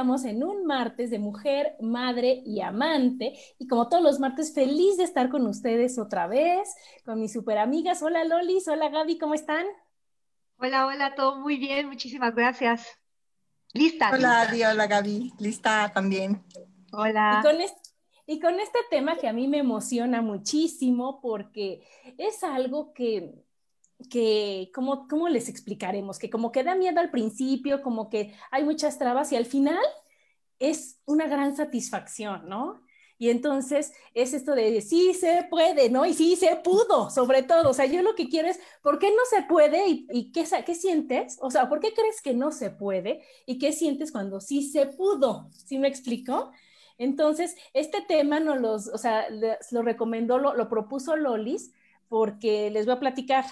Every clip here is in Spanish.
Estamos en un martes de mujer, madre y amante. Y como todos los martes, feliz de estar con ustedes otra vez, con mis super amigas. Hola Lolis, hola Gaby, ¿cómo están? Hola, hola, todo muy bien, muchísimas gracias. Lista. Hola, Adi, hola Gaby, lista también. Hola. Y con, este, y con este tema que a mí me emociona muchísimo porque es algo que que, ¿cómo, ¿cómo les explicaremos? Que como que da miedo al principio, como que hay muchas trabas y al final es una gran satisfacción, ¿no? Y entonces es esto de sí se puede, ¿no? Y sí se pudo, sobre todo. O sea, yo lo que quiero es, ¿por qué no se puede? ¿Y, qué, qué, sientes? O sea, ¿por qué crees que no se puede? ¿Y qué sientes cuando sí se pudo? ¿Sí me explico? Entonces, este tema nos los, o sea, lo recomendó, lo, lo propuso Lolis, porque les voy a platicar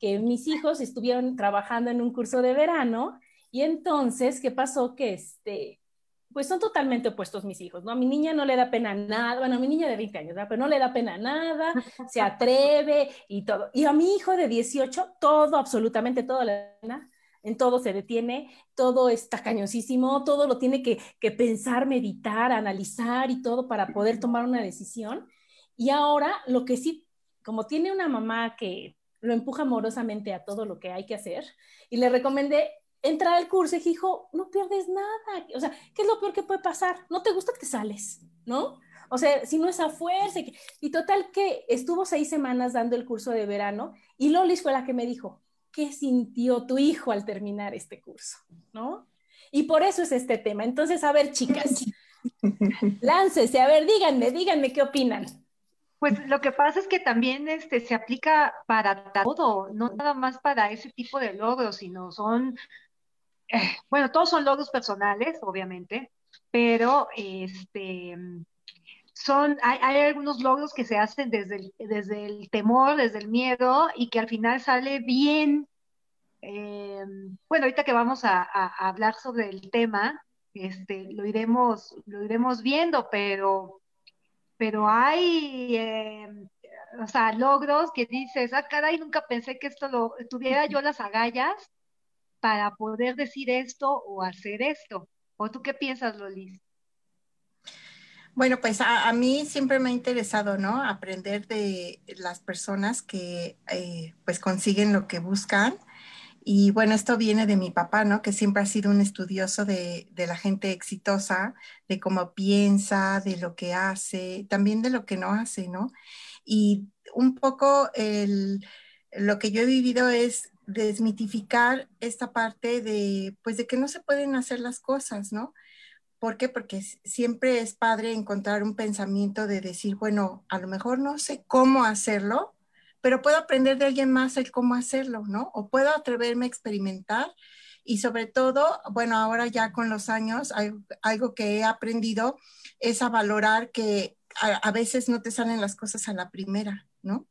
que mis hijos estuvieron trabajando en un curso de verano y entonces, ¿qué pasó? Que este, pues son totalmente opuestos mis hijos, ¿no? A mi niña no le da pena nada, bueno, a mi niña de 20 años, ¿verdad? Pero no le da pena nada, se atreve y todo. Y a mi hijo de 18, todo, absolutamente todo la pena, en todo se detiene, todo está cañosísimo, todo lo tiene que, que pensar, meditar, analizar y todo para poder tomar una decisión. Y ahora lo que sí, como tiene una mamá que lo empuja amorosamente a todo lo que hay que hacer y le recomendé entrar al curso y dijo, no pierdes nada, o sea, ¿qué es lo peor que puede pasar? No te gusta que sales, ¿no? O sea, si no es a fuerza. Y total que estuvo seis semanas dando el curso de verano y Lolis fue la que me dijo, ¿qué sintió tu hijo al terminar este curso? ¿No? Y por eso es este tema. Entonces, a ver, chicas, láncese, a ver, díganme, díganme qué opinan. Pues lo que pasa es que también este, se aplica para todo, no nada más para ese tipo de logros, sino son, eh, bueno, todos son logros personales, obviamente, pero este, son, hay, hay, algunos logros que se hacen desde el, desde el temor, desde el miedo y que al final sale bien. Eh, bueno, ahorita que vamos a, a, hablar sobre el tema, este, lo iremos, lo iremos viendo, pero pero hay, eh, o sea, logros que dices, ah, caray, nunca pensé que esto lo tuviera yo las agallas para poder decir esto o hacer esto. ¿O tú qué piensas, Lolis? Bueno, pues a, mí siempre me ha interesado, ¿no? Aprender de las personas que eh, pues consiguen lo que buscan y bueno, esto viene de mi papá, ¿no? Que siempre ha sido un estudioso de, la gente exitosa, de cómo piensa, de lo que hace, también de lo que no hace, ¿no? Y un poco lo que yo he vivido es desmitificar esta parte de, pues, de que no se pueden hacer las cosas, ¿no? ¿Por qué? Porque siempre es padre encontrar un pensamiento de decir, bueno, a lo mejor no sé cómo hacerlo, pero puedo aprender de alguien más el cómo hacerlo, ¿no? O puedo atreverme a experimentar y sobre todo, bueno, ahora ya con los años, algo que he aprendido es a valorar que a, veces no te salen las cosas a la primera, ¿no?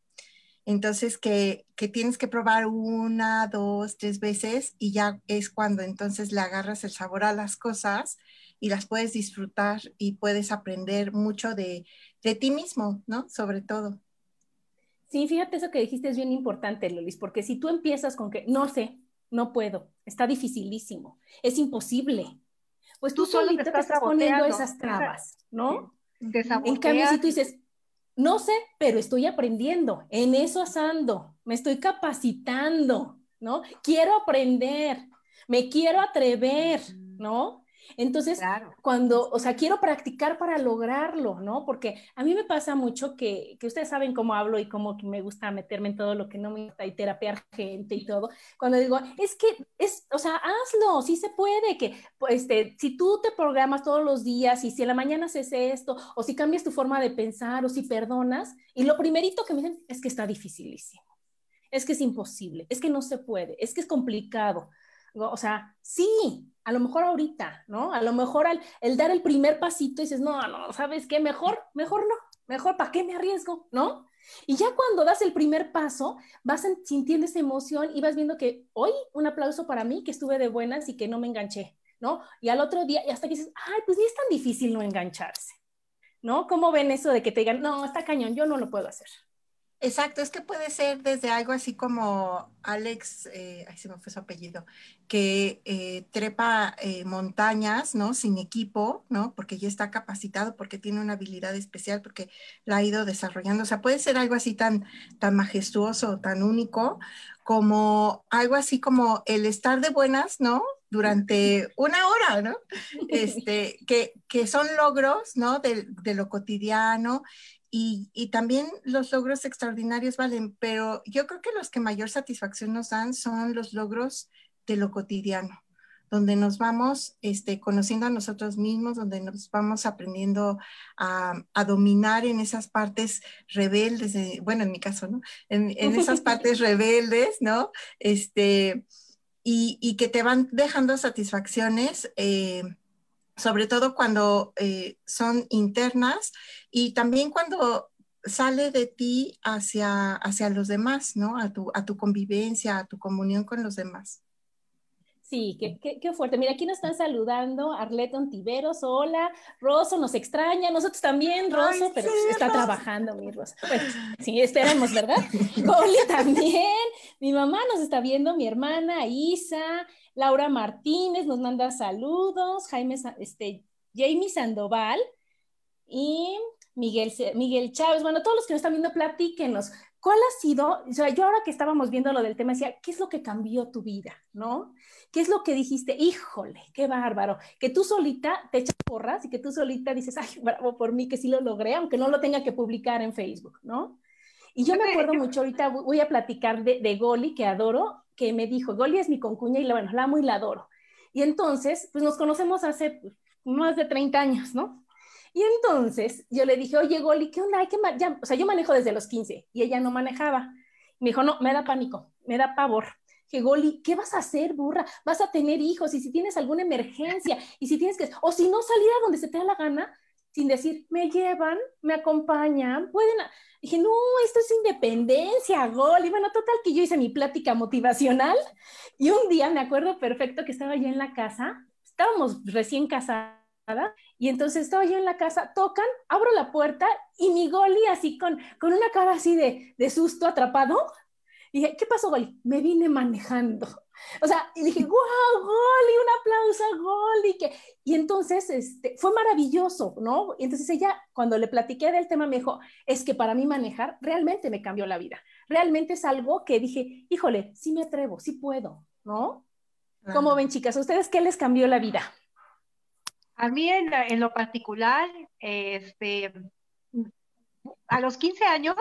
Entonces, que, que, tienes que probar una, dos, tres veces y ya es cuando entonces le agarras el sabor a las cosas y las puedes disfrutar y puedes aprender mucho de, de ti mismo, ¿no? Sobre todo. Sí, fíjate eso que dijiste es bien importante, Lolis, porque si tú empiezas con que no sé, no puedo, está dificilísimo, es imposible. pues tú, solito te estás, poniendo esas trabas, ¿no? En cambio, si tú dices, no sé, pero estoy aprendiendo, en eso asando, me estoy capacitando, ¿no? Quiero aprender, me quiero atrever, ¿no? Entonces, cuando, o sea, quiero practicar para lograrlo, ¿no? Porque a mí me pasa mucho que, que ustedes saben cómo hablo y cómo me gusta meterme en todo lo que no me gusta y terapiar gente y todo. Cuando digo, es que, es, o sea, hazlo, sí se puede, que, pues, este, si tú te programas todos los días y si en la mañana haces esto, o si cambias tu forma de pensar, o si perdonas, y lo primerito que me dicen es que está dificilísimo, es que es imposible, es que no se puede, es que es complicado. O sea, sí, a lo mejor ahorita, ¿no? A lo mejor al, el dar el primer pasito dices, no, no, ¿sabes qué? Mejor, mejor no, mejor, ¿para qué me arriesgo? ¿No? Y ya cuando das el primer paso, vas sintiendo esa emoción y vas viendo que hoy un aplauso para mí, que estuve de buenas y que no me enganché, ¿no? Y al otro día, hasta que dices, ay, pues ni es tan difícil no engancharse, ¿no? ¿Cómo ven eso de que te digan, no, está cañón, yo no lo puedo hacer? Exacto, es que puede ser desde algo así como Alex, eh, ay, se me fue su apellido, que eh, trepa eh, montañas, ¿no? Sin equipo, ¿no? Porque ya está capacitado, porque tiene una habilidad especial, porque la ha ido desarrollando. O sea, puede ser algo así tan, tan majestuoso, tan único, como algo así como el estar de buenas, ¿no? Durante una hora, ¿no? Este, que, que son logros, ¿no? De, de lo cotidiano y, también los logros extraordinarios valen, pero yo creo que los que mayor satisfacción nos dan son los logros de lo cotidiano, donde nos vamos este, conociendo a nosotros mismos, donde nos vamos aprendiendo a, dominar en esas partes rebeldes, bueno, en mi caso, ¿no? En, esas partes rebeldes, ¿no? Este, y, que te van dejando satisfacciones. Eh, sobre todo cuando eh, son internas y también cuando sale de ti hacia, hacia los demás, ¿no? A tu, a tu convivencia, a tu comunión con los demás. Sí, qué, qué, fuerte. Mira, aquí nos están saludando Arleton Tiveros. Hola, Rosso nos extraña, nosotros también, Rosso, pero está trabajando, mi Rosso. Bueno, sí, esperamos, ¿verdad? Goli también. Mi mamá nos está viendo, mi hermana Isa, Laura Martínez nos manda saludos, Jaime, este, Jamie Sandoval y Miguel, Miguel Chávez. Bueno, todos los que nos están viendo, platíquenos. ¿Cuál ha sido? O sea, yo ahora que estábamos viendo lo del tema, decía, ¿qué es lo que cambió tu vida? ¿No? ¿Qué es lo que dijiste? Híjole, qué bárbaro. Que tú solita te echas porras y que tú solita dices, ay, bravo por mí, que sí lo logré, aunque no lo tenga que publicar en Facebook, ¿no? Y yo me acuerdo mucho, ahorita voy a platicar de, de Goli, que adoro, que me dijo, Goli es mi concuña y la, bueno, la amo y la adoro. Y entonces, pues nos conocemos hace más de 30 años, ¿no? Y entonces yo le dije, oye, Goli, ¿qué onda? Hay que ya, o sea, yo manejo desde los 15 y ella no manejaba. Me dijo, no, me da pánico, me da pavor. Goli, ¿qué vas a hacer, burra? Vas a tener hijos y si tienes alguna emergencia y si tienes que, o si no salir a donde se te da la gana, sin decir, me llevan, me acompañan, pueden. Dije, no, esto es independencia, Goli. bueno, total que yo hice mi plática motivacional y un día me acuerdo perfecto que estaba yo en la casa, estábamos recién casados y entonces estaba yo en la casa, tocan, abro la puerta y mi Goli así con, con una cara así de, de susto atrapado. Y dije, ¿qué pasó, Goli? Me vine manejando. O sea, y dije, wow, Goli, un aplauso a Goli. Que... Y entonces este, fue maravilloso, ¿no? Y entonces ella, cuando le platiqué del tema, me dijo, es que para mí manejar realmente me cambió la vida. Realmente es algo que dije, híjole, sí me atrevo, sí puedo, ¿no? ¿Cómo ven, chicas? ¿A ustedes qué les cambió la vida? A mí en, lo particular, este, a los 15 años,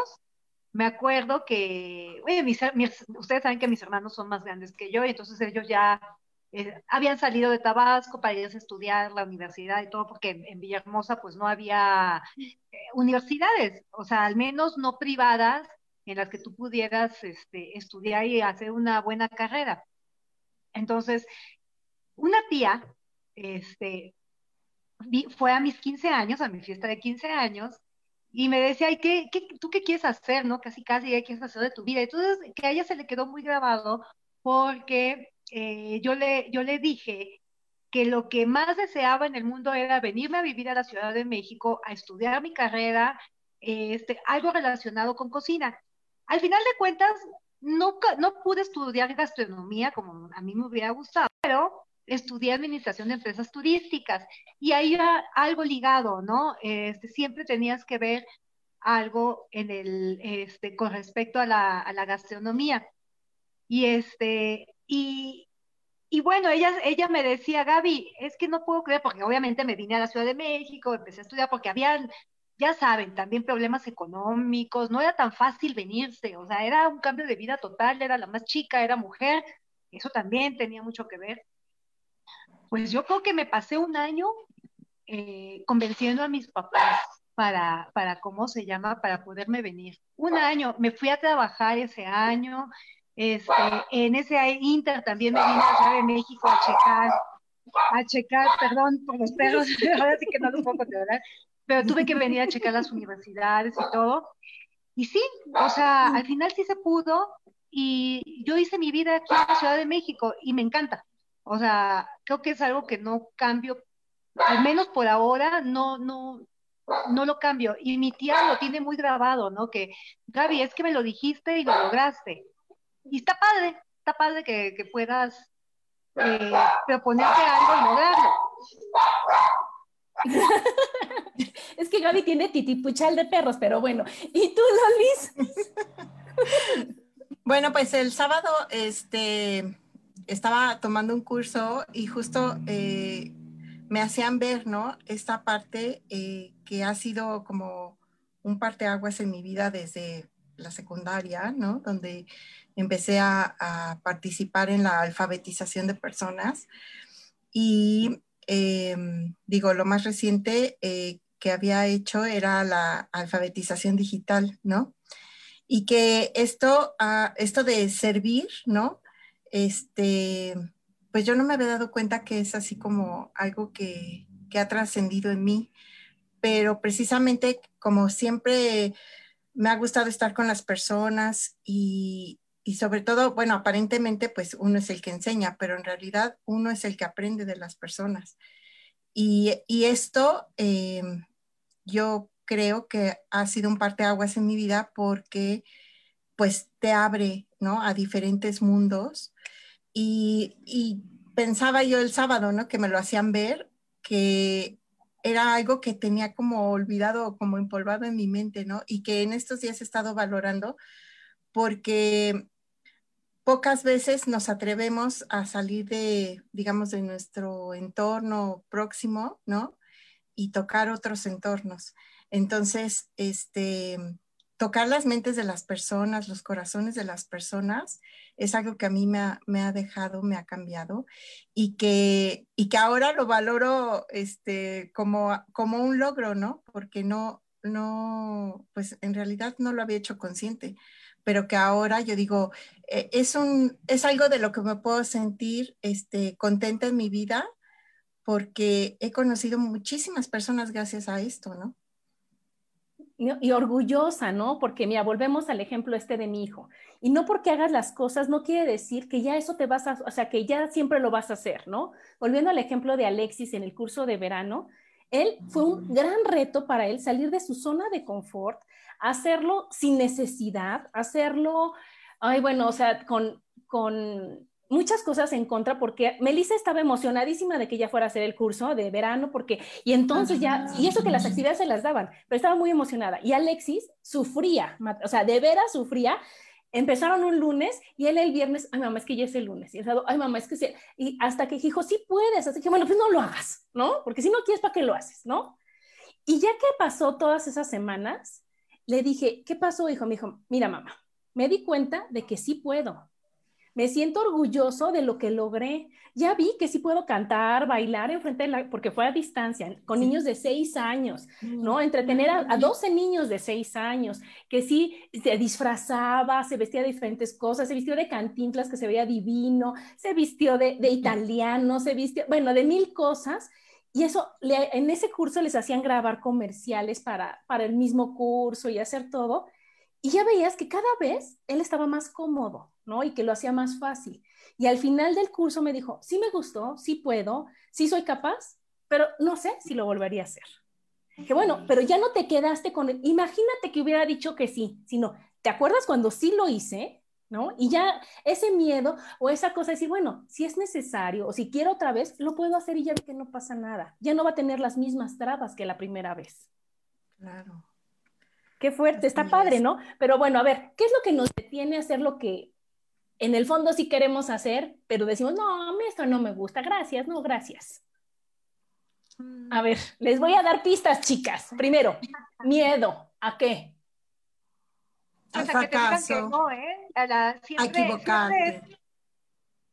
me acuerdo que, ustedes saben que mis hermanos son más grandes que yo, y entonces ellos ya eh, habían salido de Tabasco para ir a estudiar la universidad y todo, porque en, Villahermosa pues no había eh, universidades, o sea, al menos no privadas en las que tú pudieras este, estudiar y hacer una buena carrera. Entonces, una tía, este, fue a mis 15 años, a mi fiesta de 15 años, y me decía, ¿y qué, tú qué quieres hacer, no? Casi, casi, ¿qué quieres hacer de tu vida? Entonces, que a ella se le quedó muy grabado porque eh, yo, le, yo le dije que lo que más deseaba en el mundo era venirme a vivir a la Ciudad de México, a estudiar mi carrera, este, algo relacionado con cocina. Al final de cuentas, no, no pude estudiar gastronomía como a mí me hubiera gustado, pero estudié administración de empresas turísticas y ahí era algo ligado, ¿no? Este, siempre tenías que ver algo en el, este, con respecto a la, gastronomía. Y este, y, bueno, ella, ella me decía, Gaby, es que no puedo creer, porque obviamente me vine a la Ciudad de México, empecé a estudiar porque habían, ya saben, también problemas económicos, no era tan fácil venirse, o sea, era un cambio de vida total, era la más chica, era mujer, eso también tenía mucho que ver. Pues yo creo que me pasé un año eh, convenciendo a mis papás para, para, ¿cómo se llama?, para poderme venir. Un año, me fui a trabajar ese año, este, en ese Inter también me vine a Ciudad de México a checar, a checar, perdón por los perros, ahora sí que no lo puedo controlar, pero tuve que venir a checar las universidades y todo. Y sí, o sea, al final sí se pudo y yo hice mi vida aquí en la Ciudad de México y me encanta. O sea, creo que es algo que no cambio, al menos por ahora, no, no, no lo cambio. Y mi tía lo tiene muy grabado, ¿no? Que, Gaby, es que me lo dijiste y lo lograste y está padre, está padre que, que puedas eh, proponerte algo y lograrlo. es que Gaby tiene titipuchal de perros, pero bueno. ¿Y tú, Lolis? bueno, pues el sábado este, estaba tomando un curso y justo eh, me hacían ver, ¿no? Esta parte eh, que ha sido como un parteaguas en mi vida desde la secundaria, ¿no? Donde empecé a, participar en la alfabetización de personas. Y em, digo, lo más reciente eh, que había hecho era la alfabetización digital, ¿no? Y que esto, ah, esto de servir, ¿no? Este, pues yo no me había dado cuenta que es así como algo que, que ha trascendido en mí, pero precisamente como siempre me ha gustado estar con las personas y, y sobre todo, bueno, aparentemente pues uno es el que enseña, pero en realidad uno es el que aprende de las personas. Y, y esto eh, yo creo que ha sido un parteaguas en mi vida porque pues te abre, ¿no? A diferentes mundos. Y, pensaba yo el sábado, ¿no? Que me lo hacían ver, que era algo que tenía como olvidado, como empolvado en mi mente, ¿no? Y que en estos días he estado valorando porque pocas veces nos atrevemos a salir de, digamos, de nuestro entorno próximo, ¿no? Y tocar otros entornos. Entonces, este, tocar las mentes de las personas, los corazones de las personas, es algo que a mí me ha, dejado, me ha cambiado y que, y que ahora lo valoro este, como, como un logro, ¿no? Porque no, no, pues en realidad no lo había hecho consciente, pero que ahora yo digo, eh, es, un, es algo de lo que me puedo sentir este, contenta en mi vida porque he conocido muchísimas personas gracias a esto, ¿no? Y orgullosa, ¿no? Porque mira, volvemos al ejemplo este de mi hijo. Y no porque hagas las cosas no quiere decir que ya eso te vas a, o sea, que ya siempre lo vas a hacer, ¿no? Volviendo al ejemplo de Alexis en el curso de verano, él fue un gran reto para él salir de su zona de confort, hacerlo sin necesidad, hacerlo, ay, bueno, o sea, con, con muchas cosas en contra porque Melissa estaba emocionadísima de que ella fuera a hacer el curso de verano porque y entonces ya y eso que las actividades se las daban, pero estaba muy emocionada y Alexis sufría, o sea, de veras sufría. Empezaron un lunes y él el viernes, ay mamá, es que ya es el lunes. Y el sábado, ay mamá, es que sí. Y hasta que dijo, sí puedes. Así que bueno, pues no lo hagas, ¿no? Porque si no quieres, ¿para qué lo haces, no? Y ya que pasó todas esas semanas, le dije, ¿qué pasó, hijo? Me dijo, mira mamá, me di cuenta de que sí puedo, me siento orgulloso de lo que logré. Ya vi que sí puedo cantar, bailar en frente de la, porque fue a distancia, con niños de seis años, ¿no? Mm. Entretener a, a, 12 niños de seis años, que sí se disfrazaba, se vestía de diferentes cosas, se vistió de cantinflas que se veía divino, se vistió de, de italiano, se vistió, bueno, de mil cosas. Y eso, en ese curso les hacían grabar comerciales para, para el mismo curso y hacer todo. Y ya veías que cada vez él estaba más cómodo, ¿no? Y que lo hacía más fácil. Y al final del curso me dijo, sí me gustó, sí puedo, sí soy capaz, pero no sé si lo volvería a hacer. Que bueno, pero ya no te quedaste con él. Imagínate que hubiera dicho que sí, sino, ¿te acuerdas cuando sí lo hice? ¿no? Y ya ese miedo o esa cosa de decir, bueno, si es necesario o si quiero otra vez, lo puedo hacer y ya que no pasa nada. Ya no va a tener las mismas trabas que la primera vez. Claro. Qué fuerte, está padre, ¿no? Pero bueno, a ver, ¿qué es lo que nos detiene a hacer lo que en el fondo sí queremos hacer, pero decimos, no, a mí esto no me gusta, gracias, no, gracias? Mm. A ver, les voy a dar pistas, chicas. Primero, miedo. ¿A qué? Al fracaso. no, ¿eh? A, la,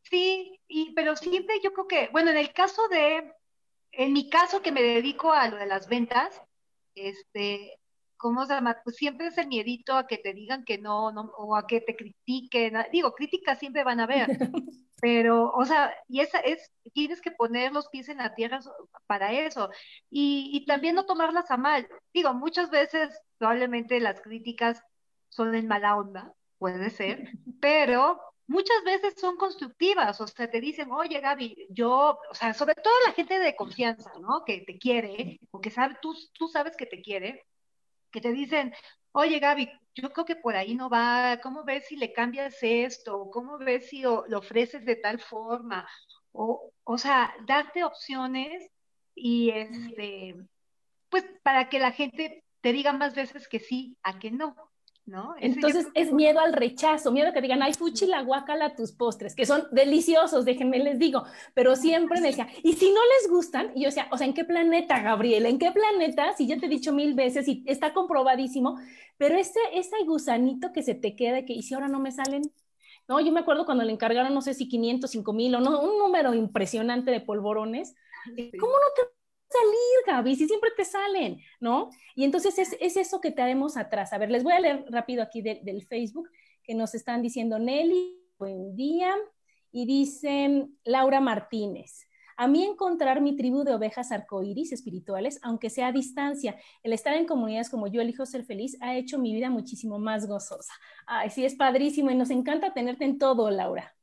sí, y, pero siempre yo creo que, bueno, en el caso de, en mi caso que me dedico a lo de las ventas, este, ¿cómo se llama? Pues siempre es el miedito a que te digan que no, no o a que te critiquen. Digo, críticas siempre van a haber, pero, o sea, y esa es, tienes que poner los pies en la tierra para eso. Y, y también no tomarlas a mal. Digo, muchas veces probablemente las críticas son en mala onda, puede ser, pero muchas veces son constructivas, o sea, te dicen, oye Gaby, yo, o sea, sobre todo la gente de confianza, ¿no? Que te quiere, o que sabe, tú, tú sabes que te quiere, que te dicen, oye Gaby, yo creo que por ahí no va, ¿cómo ves si le cambias esto? ¿Cómo ves si lo, ofreces de tal forma? O, o sea, darte opciones y este, pues para que la gente te diga más veces que sí a que no. ¿No? Entonces es miedo al rechazo, miedo a que digan, ay, fuchi la guacala tus postres, que son deliciosos, déjenme les digo, pero siempre me decía, y si no les gustan, y yo decía, o sea, ¿en qué planeta, Gabriela? ¿En qué planeta? Si ya te he dicho mil veces y está comprobadísimo, pero ese, ese gusanito que se te queda, que, y si ahora no me salen, no, yo me acuerdo cuando le encargaron, no sé si 500, 5 mil o no, un número impresionante de polvorones, ¿cómo no te salir, Gaby, si siempre te salen, ¿no? Y entonces es, es eso que traemos atrás. A ver, les voy a leer rápido aquí del Facebook que nos están diciendo Nelly, buen día, y dice Laura Martínez. A mí encontrar mi tribu de ovejas arcoíris espirituales, aunque sea a distancia, el estar en comunidades como yo elijo ser feliz, ha hecho mi vida muchísimo más gozosa. Ay, sí, es padrísimo y nos encanta tenerte en todo, Laura.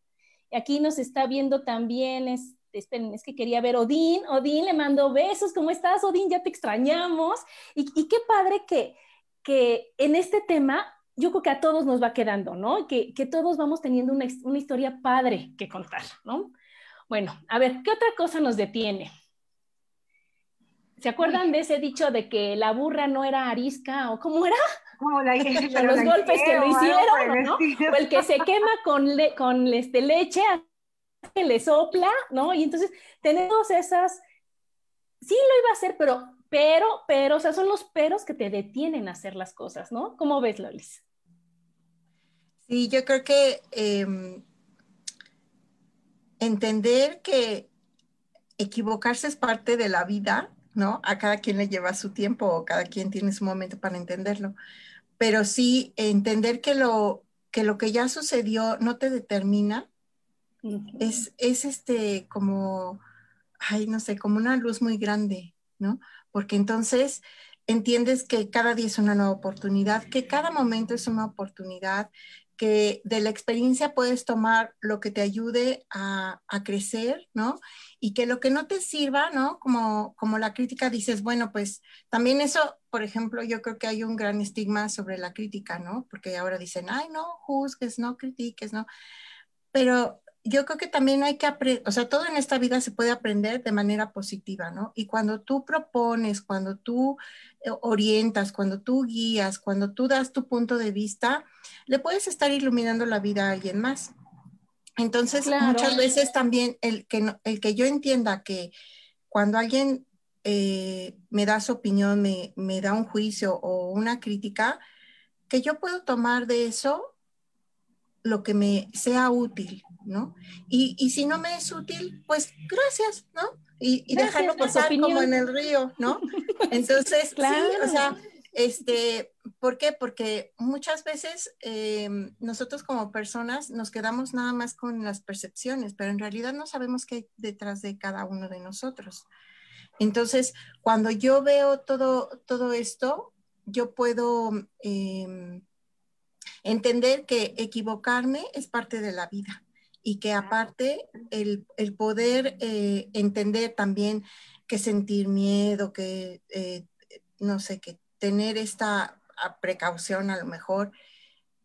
Aquí nos está viendo también, es, esperen, es que quería ver Odín, Odín le mando besos, ¿cómo estás, Odín? Ya te extrañamos. Y, qué padre que, que en este tema yo creo que a todos nos va quedando, ¿no? Que, que todos vamos teniendo una, una, historia padre que contar, ¿no? Bueno, a ver, ¿qué otra cosa nos detiene? ¿Se acuerdan de ese dicho de que la burra no era arisca o cómo era? Como la, los golpes que lo hicieron, ¿no? O el que se quema con, con este, leche que le sopla, ¿no? Y entonces tenemos esas, sí lo iba a hacer, pero, pero, pero, o sea, son los peros que te detienen a hacer las cosas, ¿no? ¿Cómo ves, Lolis? Sí, yo creo que em, entender que equivocarse es parte de la vida, ¿no? A cada quien le lleva su tiempo o cada quien tiene su momento para entenderlo, pero sí entender que lo que, lo que ya sucedió no te determina es, es este como, ay, no sé, como una luz muy grande, ¿no? Porque entonces entiendes que cada día es una nueva oportunidad, que cada momento es una oportunidad, que de la experiencia puedes tomar lo que te ayude a, a, crecer, ¿no? Y que lo que no te sirva, ¿no? Como, como la crítica dices, bueno, pues también eso, por ejemplo, yo creo que hay un gran estigma sobre la crítica, ¿no? Porque ahora dicen, ay, no, juzgues, no critiques, ¿no? Pero yo creo que también hay que aprender, o sea, todo en esta vida se puede aprender de manera positiva, ¿no? Y cuando tú propones, cuando tú eh, orientas, cuando tú guías, cuando tú das tu punto de vista, le puedes estar iluminando la vida a alguien más. Entonces, muchas veces también el que, el que yo entienda que cuando alguien eh, me da su opinión, me, me da un juicio o una crítica, que yo puedo tomar de eso lo que me sea útil, ¿no? Y, y si no me es útil, pues gracias, ¿no? Y, y dejarlo pasar como en el río, ¿no? Entonces, claro. sí, o sea, este, ¿por qué? Porque muchas veces em, nosotros como personas nos quedamos nada más con las percepciones, pero en realidad no sabemos qué hay detrás de cada uno de nosotros. Entonces, cuando yo veo todo, todo esto, yo puedo eh, entender que equivocarme es parte de la vida y que aparte el, poder eh, entender también que sentir miedo, que eh, no sé, que tener esta precaución a lo mejor,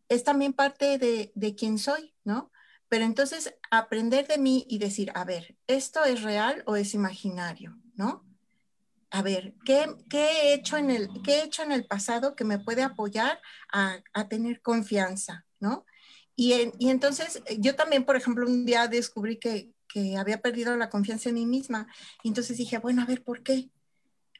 es también parte de, de quién soy, ¿no? Pero entonces aprender de mí y decir, a ver, ¿esto es real o es imaginario? ¿No? A ver, ¿qué, he, hecho en el, qué he hecho en el pasado que me puede apoyar a, tener confianza? ¿No? Y, y, entonces yo también, por ejemplo, un día descubrí que, que había perdido la confianza en mí misma. Y entonces dije, bueno, a ver, ¿por qué?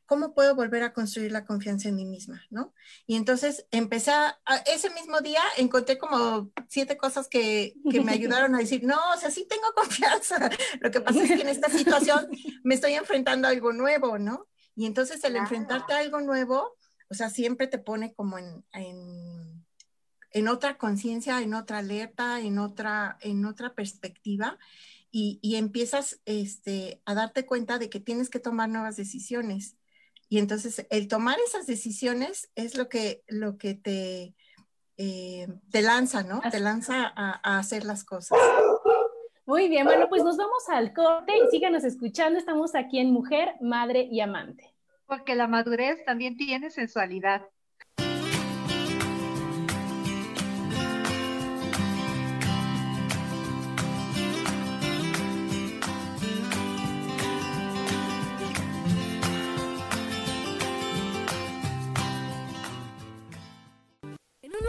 ¿cómo puedo volver a construir la confianza en mí misma? ¿no? Y entonces empecé a, ese mismo día encontré como siete cosas que, que, me ayudaron a decir, no, o sea, sí tengo confianza. Lo que pasa es que en esta situación me estoy enfrentando a algo nuevo, ¿no? Y entonces el enfrentarte a algo nuevo, o sea, siempre te pone como en, en, en otra conciencia, en otra alerta, en otra, en otra perspectiva. Y, y, empiezas este, a darte cuenta de que tienes que tomar nuevas decisiones y entonces el tomar esas decisiones es lo que, lo que te, eh, te lanza, ¿no? Te lanza a, hacer las cosas. Muy bien, bueno, pues nos vamos al corte y síganos escuchando. Estamos aquí en Mujer, Madre y Amante. Porque la madurez también tiene sensualidad.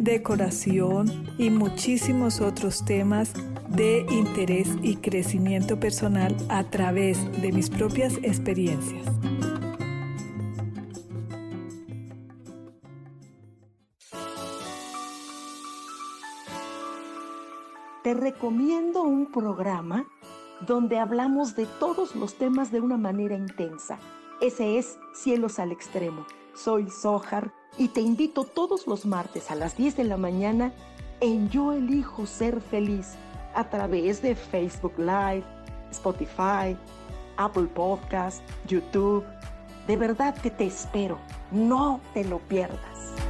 decoración y muchísimos otros temas de interés y crecimiento personal a través de mis propias experiencias. Te recomiendo un programa donde hablamos de todos los temas de una manera intensa. Ese es Cielos al Extremo. Soy Sohar y te invito todos los martes a las 10 de la mañana en Yo elijo ser feliz a través de Facebook Live, Spotify, Apple Podcast, YouTube. De verdad que te espero. No te lo pierdas.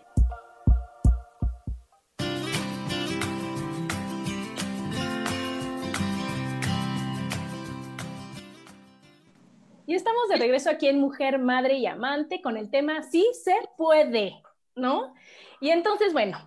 Y estamos de regreso aquí en Mujer, Madre y Amante con el tema Sí se puede, ¿no? Y entonces, bueno,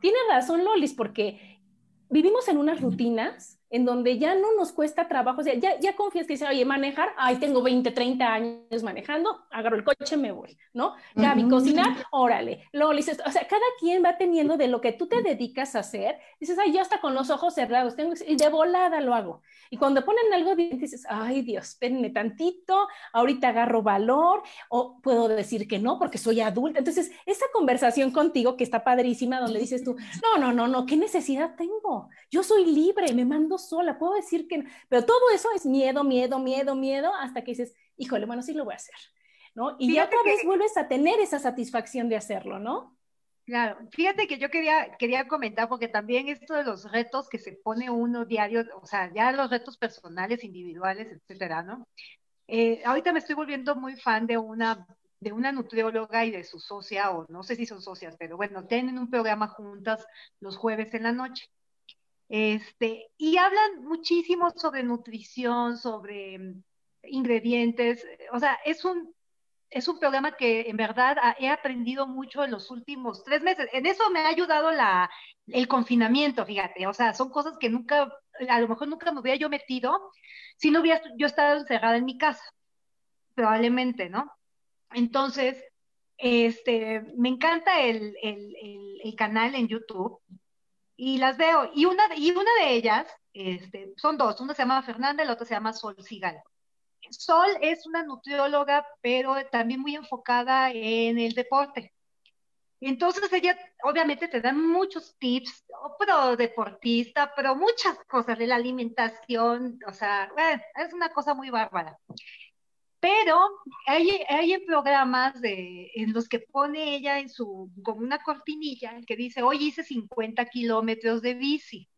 tiene razón Lolis, porque vivimos en unas rutinas en donde ya no nos cuesta trabajo, o sea, ya, ya confías que dice, oye, manejar, ay, tengo 20, 30 años manejando, agarro el coche, me voy, ¿no? Gaby, cocinar, órale, Lolis, o sea, cada quien va teniendo de lo que tú te dedicas a hacer, dices, ay, yo hasta con los ojos cerrados, tengo, y de volada lo hago. Y cuando ponen algo bien, dices, ay, Dios, espérenme tantito, ahorita agarro valor, o puedo decir que no, porque soy adulta. Entonces, esa conversación contigo, que está padrísima, donde dices tú, no, no, no, no, ¿qué necesidad tengo? Yo soy libre, me mando sola, puedo decir que no. Pero todo eso es miedo, miedo, miedo, miedo, hasta que dices, híjole, bueno, sí lo voy a hacer, ¿no? Y ya otra vez vuelves a tener esa satisfacción de hacerlo, ¿no? Claro, fíjate que yo quería, quería comentar, porque también esto de los retos que se pone uno diario, o sea, ya los retos personales, individuales, etcétera, ¿no? Eh, ahorita me estoy volviendo muy fan de una, de una nutrióloga y de su socia, o no sé si son socias, pero bueno, tienen un programa juntas los jueves en la noche. Este, y hablan muchísimo sobre nutrición, sobre mm, ingredientes, o sea, es un, es un programa que en verdad he aprendido mucho en los últimos tres meses. En eso me ha ayudado la, el confinamiento, fíjate, o sea, son cosas que nunca, a lo mejor nunca me hubiera yo metido si no hubiera yo estado encerrada en mi casa, probablemente, ¿no? Entonces, este, me encanta el, canal en YouTube y las veo. Y una, y una de ellas, este, son dos, una se llama Fernanda y la otra se llama Sol Sigal. Sol es una nutrióloga, pero también muy enfocada en el deporte. Entonces ella obviamente te da muchos tips, pero deportista, pero muchas cosas de la alimentación, o sea, es una cosa muy bárbara. Pero hay, hay programas de, en los que pone ella en su, como una cortinilla, que dice, hoy hice 50 kilómetros de bici.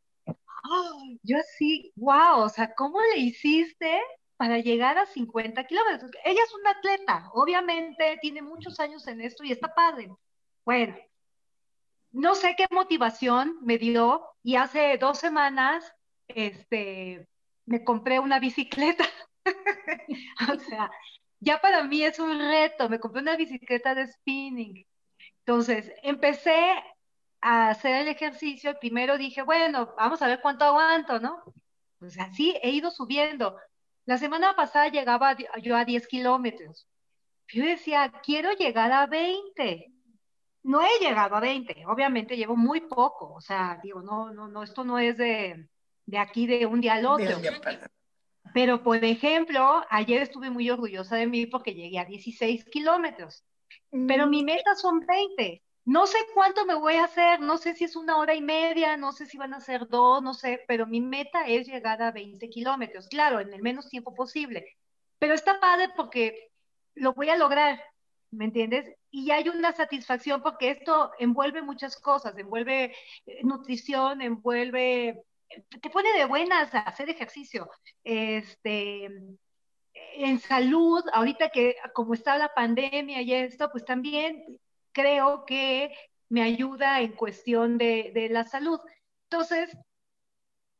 yo así, wow, o sea, ¿cómo le hiciste para llegar a 50 kilómetros? Ella es una atleta, obviamente tiene muchos años en esto y está padre. Bueno, no sé qué motivación me dio y hace dos semanas este, me compré una bicicleta. o sea, ya para mí es un reto. Me compré una bicicleta de spinning. Entonces, empecé a hacer el ejercicio. Primero dije, bueno, vamos a ver cuánto aguanto, ¿no? Pues así he ido subiendo. La semana pasada llegaba yo a 10 kilómetros. Yo decía, quiero llegar a 20 no he llegado a 20, obviamente llevo muy poco, o sea, digo, no, no, no, esto no es de, aquí de un día al otro. Pero, por ejemplo, ayer estuve muy orgullosa de mí porque llegué a 16 kilómetros, pero mi mm. meta son 20. No sé cuánto me voy a hacer, no sé si es una hora y media, no sé si van a ser dos, no sé, pero mi meta es llegar a 20 kilómetros, claro, en el menos tiempo posible. Pero está padre porque lo voy a lograr, ¿me entiendes? Y hay una satisfacción porque esto envuelve muchas cosas, envuelve eh, nutrición, envuelve, te pone de buenas a hacer ejercicio. Este, en salud, ahorita que como está la pandemia y esto, pues también creo que me ayuda en cuestión de, la salud. Entonces,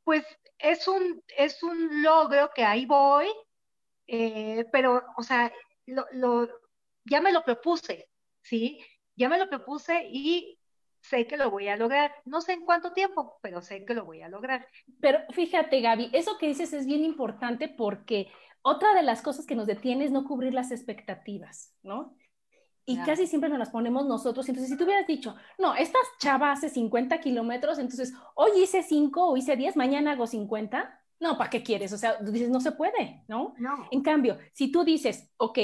pues es un, es un logro que ahí voy, eh, pero, o sea, lo, ya me lo propuse, ¿sí? Ya me lo propuse y sé que lo voy a lograr. No sé en cuánto tiempo, pero sé que lo voy a lograr. Pero fíjate, Gaby, eso que dices es bien importante porque otra de las cosas que nos detiene es no cubrir las expectativas, ¿no? Y casi siempre nos las ponemos nosotros. Entonces, si tú hubieras dicho, no, esta chava hace 50 kilómetros, entonces hoy hice 5 o hice 10, mañana hago 50. No, ¿para qué quieres? O sea, dices, no se puede, ¿no? No. En cambio, si tú dices, ok,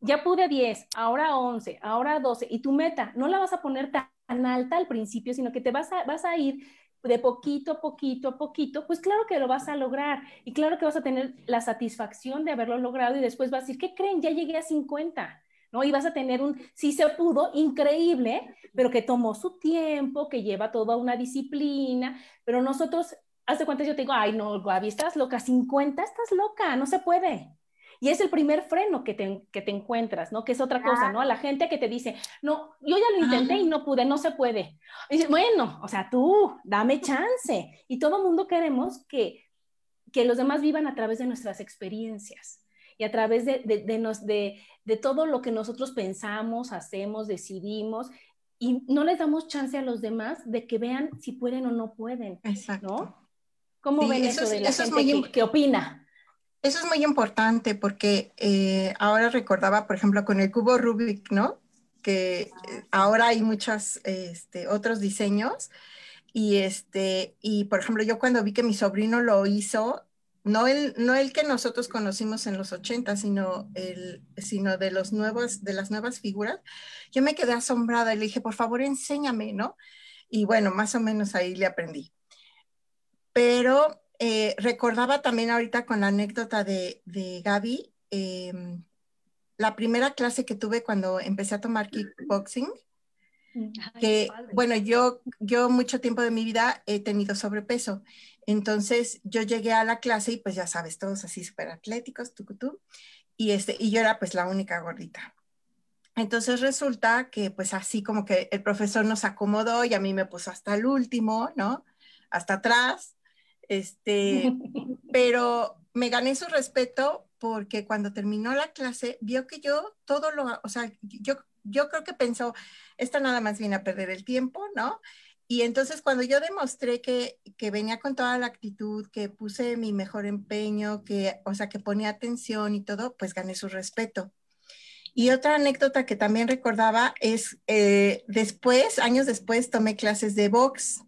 ya pude 10, ahora 11, ahora 12, y tu meta no la vas a poner tan alta al principio, sino que te vas a, vas a ir de poquito a poquito a poquito, pues claro que lo vas a lograr y claro que vas a tener la satisfacción de haberlo logrado y después vas a decir, ¿qué creen? Ya llegué a 50. ¿no? Y vas a tener un, sí se pudo, increíble, pero que tomó su tiempo, que lleva toda una disciplina, pero nosotros, hace cuántas yo te digo, ay, no, Gaby, estás loca, 50, estás loca, no se puede. Y es el primer freno que te, que te encuentras, ¿no? Que es otra cosa, ¿no? A la gente que te dice, no, yo ya lo intenté y no pude, no se puede. Y dice, bueno, o sea, tú, dame chance. Y todo mundo queremos que, que los demás vivan a través de nuestras experiencias y a través de, de, nos, de, de todo lo que nosotros pensamos, hacemos, decidimos y no les damos chance a los demás de que vean si pueden o no pueden. Exacto. ¿no? ¿Cómo ven eso, de la gente que, opina? Eso es muy importante porque eh, ahora recordaba, por ejemplo, con el cubo Rubik, ¿no? Que eh, ahora hay muchos este, otros diseños. Y, este, y, por ejemplo, yo cuando vi que mi sobrino lo hizo, no el, no el que nosotros conocimos en los 80, sino, el, sino de, los nuevos, de las nuevas figuras, yo me quedé asombrada y le dije, por favor, enséñame, ¿no? Y bueno, más o menos ahí le aprendí. Pero eh, recordaba también ahorita con la anécdota de, de Gaby, em, la primera clase que tuve cuando empecé a tomar kickboxing, que bueno, yo, yo mucho tiempo de mi vida he tenido sobrepeso. Entonces yo llegué a la clase y pues ya sabes, todos así súper atléticos, tucutú, y, este, y yo era pues la única gordita. Entonces resulta que pues así como que el profesor nos acomodó y a mí me puso hasta el último, ¿no? Hasta atrás. Este, pero me gané su respeto porque cuando terminó la clase vio que yo todo lo, o sea, yo, yo creo que pensó, esta nada más viene a perder el tiempo, ¿no? Y entonces cuando yo demostré que, que, venía con toda la actitud, que puse mi mejor empeño, que, o sea, que ponía atención y todo, pues gané su respeto. Y otra anécdota que también recordaba es, eh, después, años después, tomé clases de box.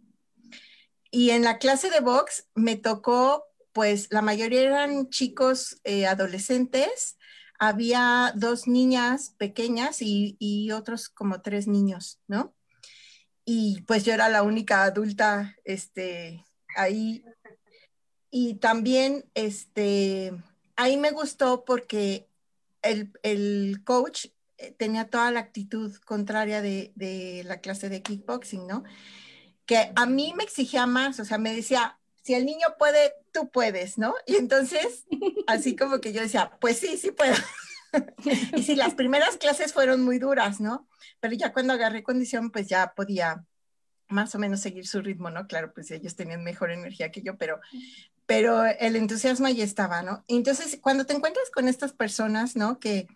Y en la clase de box me tocó, pues la mayoría eran chicos eh, adolescentes, había dos niñas pequeñas y, y, otros como tres niños, ¿no? Y pues yo era la única adulta este, ahí. Y también este, ahí me gustó porque el, coach eh, tenía toda la actitud contraria de, la clase de kickboxing, ¿no? Que a mí me exigía más, o sea, me decía, si el niño puede, tú puedes, ¿no? Y entonces, así como que yo decía, pues sí, sí puedo. y sí, las primeras clases fueron muy duras, ¿no? Pero ya cuando agarré condición, pues ya podía más o menos seguir su ritmo, ¿no? Claro, pues ellos tenían mejor energía que yo, pero, pero el entusiasmo ahí estaba, ¿no? Entonces, cuando te encuentras con estas personas, ¿no? Que,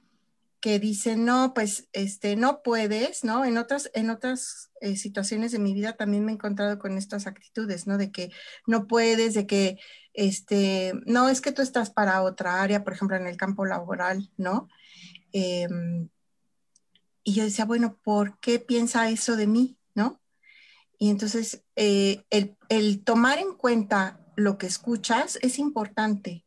que dicen, no, pues, este, no puedes, ¿no? En otras, en otras eh, situaciones de mi vida también me he encontrado con estas actitudes, ¿no? De que no puedes, de que, este, no, es que tú estás para otra área, por ejemplo, en el campo laboral, ¿no? Em, y yo decía, bueno, ¿por qué piensa eso de mí, ¿no? Y entonces, eh, el, el tomar en cuenta lo que escuchas es importante.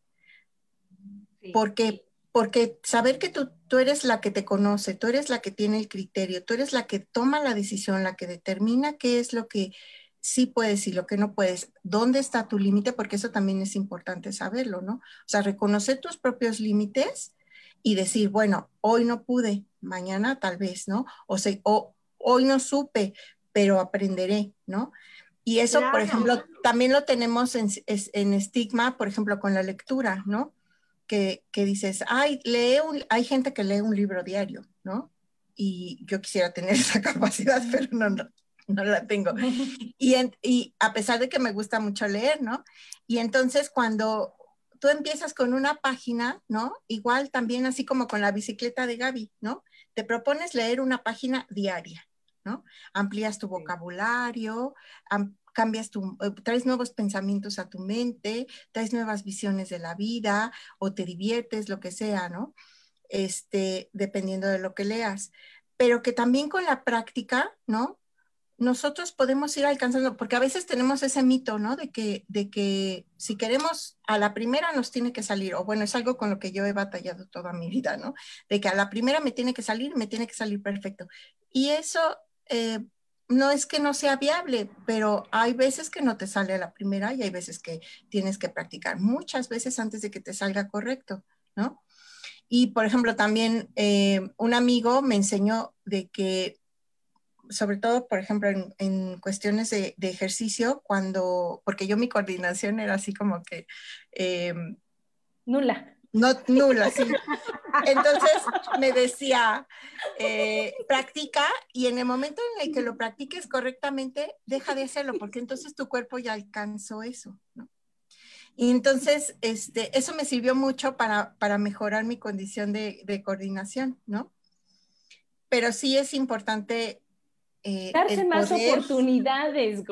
Porque, porque saber que tú, tú eres la que te conoce, tú eres la que tiene el criterio, tú eres la que toma la decisión, la que determina qué es lo que sí puedes y lo que no puedes, dónde está tu límite, porque eso también es importante saberlo, ¿no? O sea, reconocer tus propios límites y decir, bueno, hoy no pude, mañana tal vez, ¿no? O, sea, o hoy no supe, pero aprenderé, ¿no? Y eso, por ejemplo, también lo tenemos en, en, estigma, por ejemplo, con la lectura, ¿no? Que, que dices, ay, lee hay gente que lee un libro diario, ¿no? Y yo quisiera tener esa capacidad, pero no, no, no la tengo. Y, y a pesar de que me gusta mucho leer, ¿no? Y entonces cuando tú empiezas con una página, ¿no? Igual también así como con la bicicleta de Gaby, ¿no? Te propones leer una página diaria, ¿no? Amplías tu vocabulario, cambias tu, eh, traes nuevos pensamientos a tu mente, traes nuevas visiones de la vida o te diviertes, lo que sea, ¿no? Este, dependiendo de lo que leas. Pero que también con la práctica, ¿no? Nosotros podemos ir alcanzando, porque a veces tenemos ese mito, ¿no? De que, de que si queremos a la primera nos tiene que salir, o bueno, es algo con lo que yo he batallado toda mi vida, ¿no? De que a la primera me tiene que salir, me tiene que salir perfecto. Y eso eh, no es que no sea viable, pero hay veces que no te sale a la primera y hay veces que tienes que practicar muchas veces antes de que te salga correcto, ¿no? Y por ejemplo, también eh, un amigo me enseñó de que, sobre todo, por ejemplo, en, cuestiones de, ejercicio, cuando, porque yo mi coordinación era así como que... Eh, Nula. No, nula, sí. Entonces me decía, eh, practica y en el momento en el que lo practiques correctamente, deja de hacerlo, porque entonces tu cuerpo ya alcanzó eso. Y entonces, este, eso me sirvió mucho para, para mejorar mi condición de, de coordinación, ¿no? Pero sí es importante eh, darse más oportunidades, este,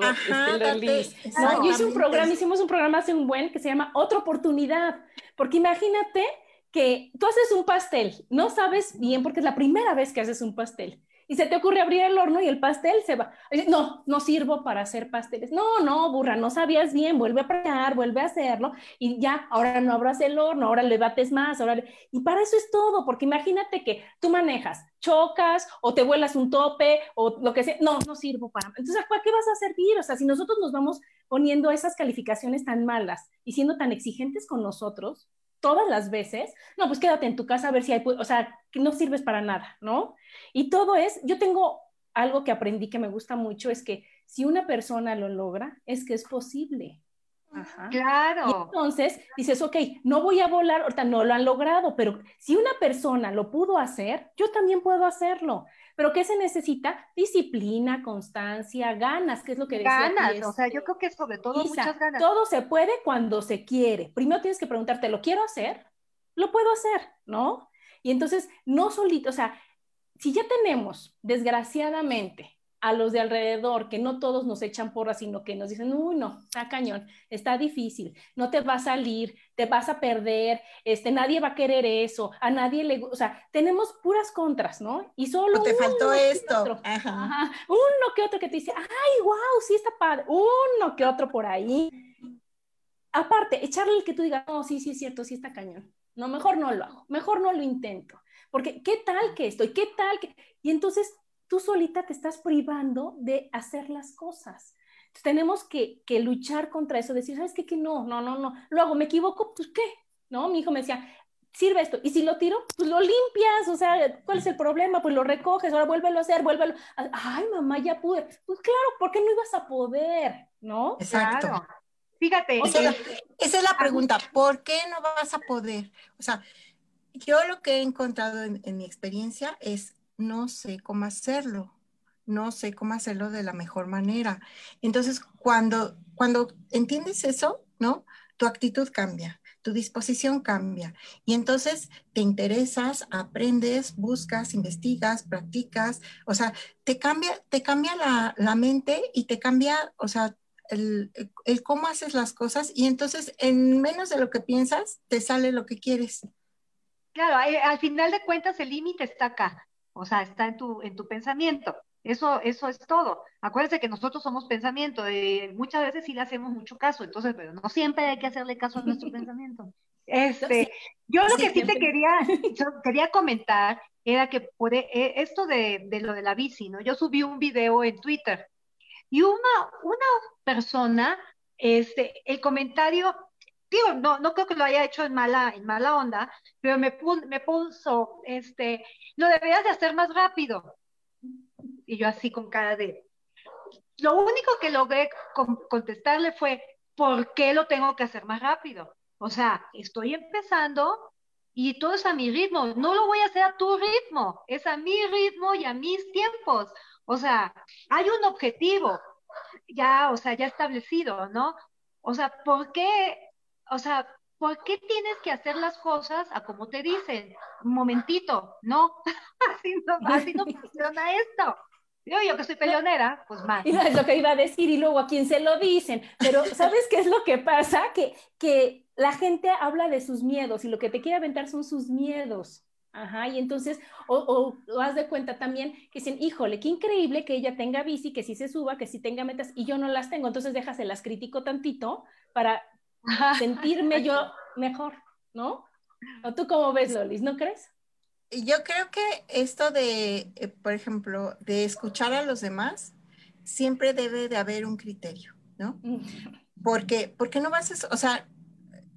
Yo hice un programa, hicimos un programa hace un buen que se llama Otra oportunidad, porque imagínate que tú haces un pastel, no sabes bien porque es la primera vez que haces un pastel y se te ocurre abrir el horno y el pastel se va. No, no sirvo para hacer pasteles. No, no, burra, no sabías bien, vuelve a preparar, vuelve a hacerlo y ya, ahora no abras el horno, ahora le bates más, ahora Y para eso es todo, porque imagínate que tú manejas, chocas o te vuelas un tope o lo que sea. No, no sirvo para... Entonces, ¿para qué vas a servir? O sea, si nosotros nos vamos poniendo esas calificaciones tan malas y siendo tan exigentes con nosotros, todas las veces, no, pues quédate en tu casa a ver si hay, o sea, que no sirves para nada, ¿no? Y todo es, yo tengo algo que aprendí que me gusta mucho, es que si una persona lo logra, es que es posible. Ajá. Claro. Y entonces dices, ok, no voy a volar, ahorita no lo han logrado, pero si una persona lo pudo hacer, yo también puedo hacerlo. Pero ¿qué se necesita? Disciplina, constancia, ganas, que es lo que decía. Ganas, o sea, yo creo que sobre todo muchas ganas. Todo se puede cuando se quiere. Primero tienes que preguntarte, ¿lo quiero hacer? Lo puedo hacer, ¿no? Y entonces, no solito, o sea, si ya tenemos, desgraciadamente, a los de alrededor, que no todos nos echan porras, sino que nos dicen, uy, no, está cañón, está difícil, no te va a salir, te vas a perder, este, nadie va a querer eso, a nadie le, o sea, tenemos puras contras, ¿no? Y solo te faltó esto, uno que otro que te dice, ay, wow, sí está padre, uno que otro por ahí. Aparte, echarle el que tú digas, no, sí, sí es cierto, sí está cañón. No, mejor no lo hago, mejor no lo intento. Porque, ¿qué tal que estoy? ¿Qué tal que...? Y entonces tú solita te estás privando de hacer las cosas. tenemos que, luchar contra eso, decir, ¿sabes qué? Que no, no, no, no, lo hago, me equivoco, pues ¿qué? ¿No? Mi hijo me decía, sirve esto, y si lo tiro, pues lo limpias, o sea, ¿cuál es el problema? Pues lo recoges, ahora vuélvelo a hacer, vuélvelo. Ay, mamá, ya pude. Pues claro, ¿por qué no ibas a poder? ¿No? Exacto. Fíjate. esa es la pregunta, ¿por qué no vas a poder? O sea, yo lo que he encontrado en mi experiencia es no sé cómo hacerlo, no sé cómo hacerlo de la mejor manera. Entonces, cuando, cuando entiendes eso, ¿no? Tu actitud cambia, tu disposición cambia. Y entonces te interesas, aprendes, buscas, investigas, practicas. O sea, te cambia, te cambia la, mente y te cambia, o sea, el, el, cómo haces las cosas. Y entonces, en menos de lo que piensas, te sale lo que quieres. Claro, al final de cuentas, el límite está acá o sea, está en tu, en tu pensamiento. Eso, eso es todo. Acuérdense que nosotros somos pensamiento, muchas veces sí le hacemos mucho caso, entonces, pero no siempre hay que hacerle caso a nuestro pensamiento. Este, yo lo que sí te quería, quería comentar era que por e, esto de, de, lo de la bici, ¿no? Yo subí un video en Twitter y una, una persona, este, el comentario no, no creo que lo haya hecho en mala, en mala onda, pero me, me puso, este, lo deberías de hacer más rápido. Y yo así con cara de... Lo único que logré contestarle fue, ¿por qué lo tengo que hacer más rápido? O sea, estoy empezando y todo es a mi ritmo. No lo voy a hacer a tu ritmo, es a mi ritmo y a mis tiempos. O sea, hay un objetivo ya, o sea, ya establecido, ¿no? O sea, ¿por qué o sea, ¿por qué tienes que hacer las cosas a como te dicen? Un momentito, no, así no, así no funciona esto. Yo, yo que soy peleonera, pues más. Es lo que iba a decir y luego a quién se lo dicen. Pero ¿sabes qué es lo que pasa? Que, que la gente habla de sus miedos y lo que te quiere aventar son sus miedos. Ajá, y entonces, o, o, haz de cuenta también que dicen, híjole, qué increíble que ella tenga bici, que sí se suba, que sí tenga metas y yo no las tengo. Entonces déjase, las critico tantito para sentirme yo mejor, ¿no? ¿O tú cómo ves, Lolis? ¿No crees? Yo creo que esto de, eh, por ejemplo, de escuchar a los demás, siempre debe de haber un criterio, ¿no? Mm. Porque, porque no vas a, o sea,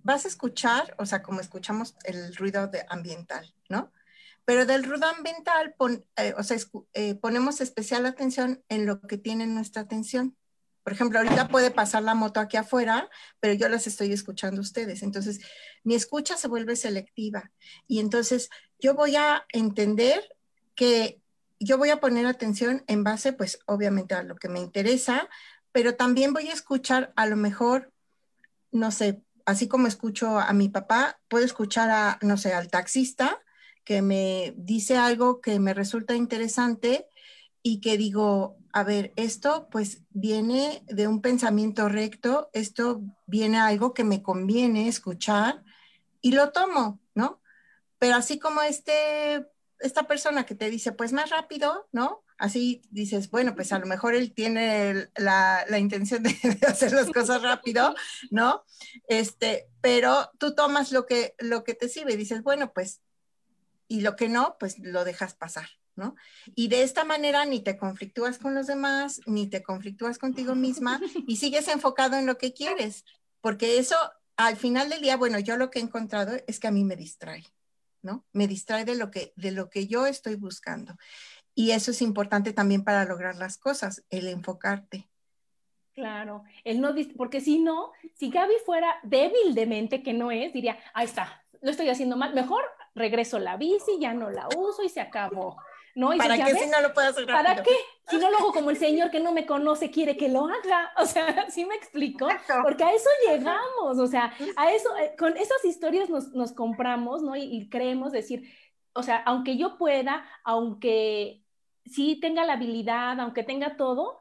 vas a escuchar, o sea, como escuchamos el ruido de ambiental, ¿no? Pero del ruido ambiental, eh, o sea, eh, ponemos especial atención en lo que tiene nuestra atención. Por ejemplo, ahorita puede pasar la moto aquí afuera, pero yo las estoy escuchando ustedes. Entonces, mi escucha se vuelve selectiva. Y entonces, yo voy a entender que yo voy a poner atención en base, pues, obviamente a lo que me interesa, pero también voy a escuchar a lo mejor, no sé, así como escucho a mi papá, puedo escuchar a, no sé, al taxista que me dice algo que me resulta interesante y que digo, a ver, esto pues viene de un pensamiento recto, esto viene algo que me conviene escuchar y lo tomo, ¿no? Pero así como este, esta persona que te dice, pues más rápido, ¿no? Así dices, bueno, pues a lo mejor él tiene la, la intención de, de, hacer las cosas rápido, ¿no? Este, pero tú tomas lo que, lo que te sirve y dices, bueno, pues, y lo que no, pues lo dejas pasar, ¿no? Y de esta manera ni te conflictúas con los demás, ni te conflictúas contigo misma y sigues enfocado en lo que quieres, porque eso al final del día, bueno, yo lo que he encontrado es que a mí me distrae, ¿no? Me distrae de lo que, de lo que yo estoy buscando. Y eso es importante también para lograr las cosas, el enfocarte. Claro, el no, porque si no, si Gaby fuera débil de mente, que no es, diría, ahí está, lo estoy haciendo mal, mejor regreso la bici, ya no la uso y se acabó. ¿No? ¿Para qué si no lo puedo hacer ¿Para qué? Si no lo hago como el señor que no me conoce quiere que lo haga. O sea, ¿sí me explico? Porque a eso llegamos, o sea, a eso, eh, con esas historias nos, nos compramos, ¿no? Y, y, creemos decir, o sea, aunque yo pueda, aunque sí tenga la habilidad, aunque tenga todo,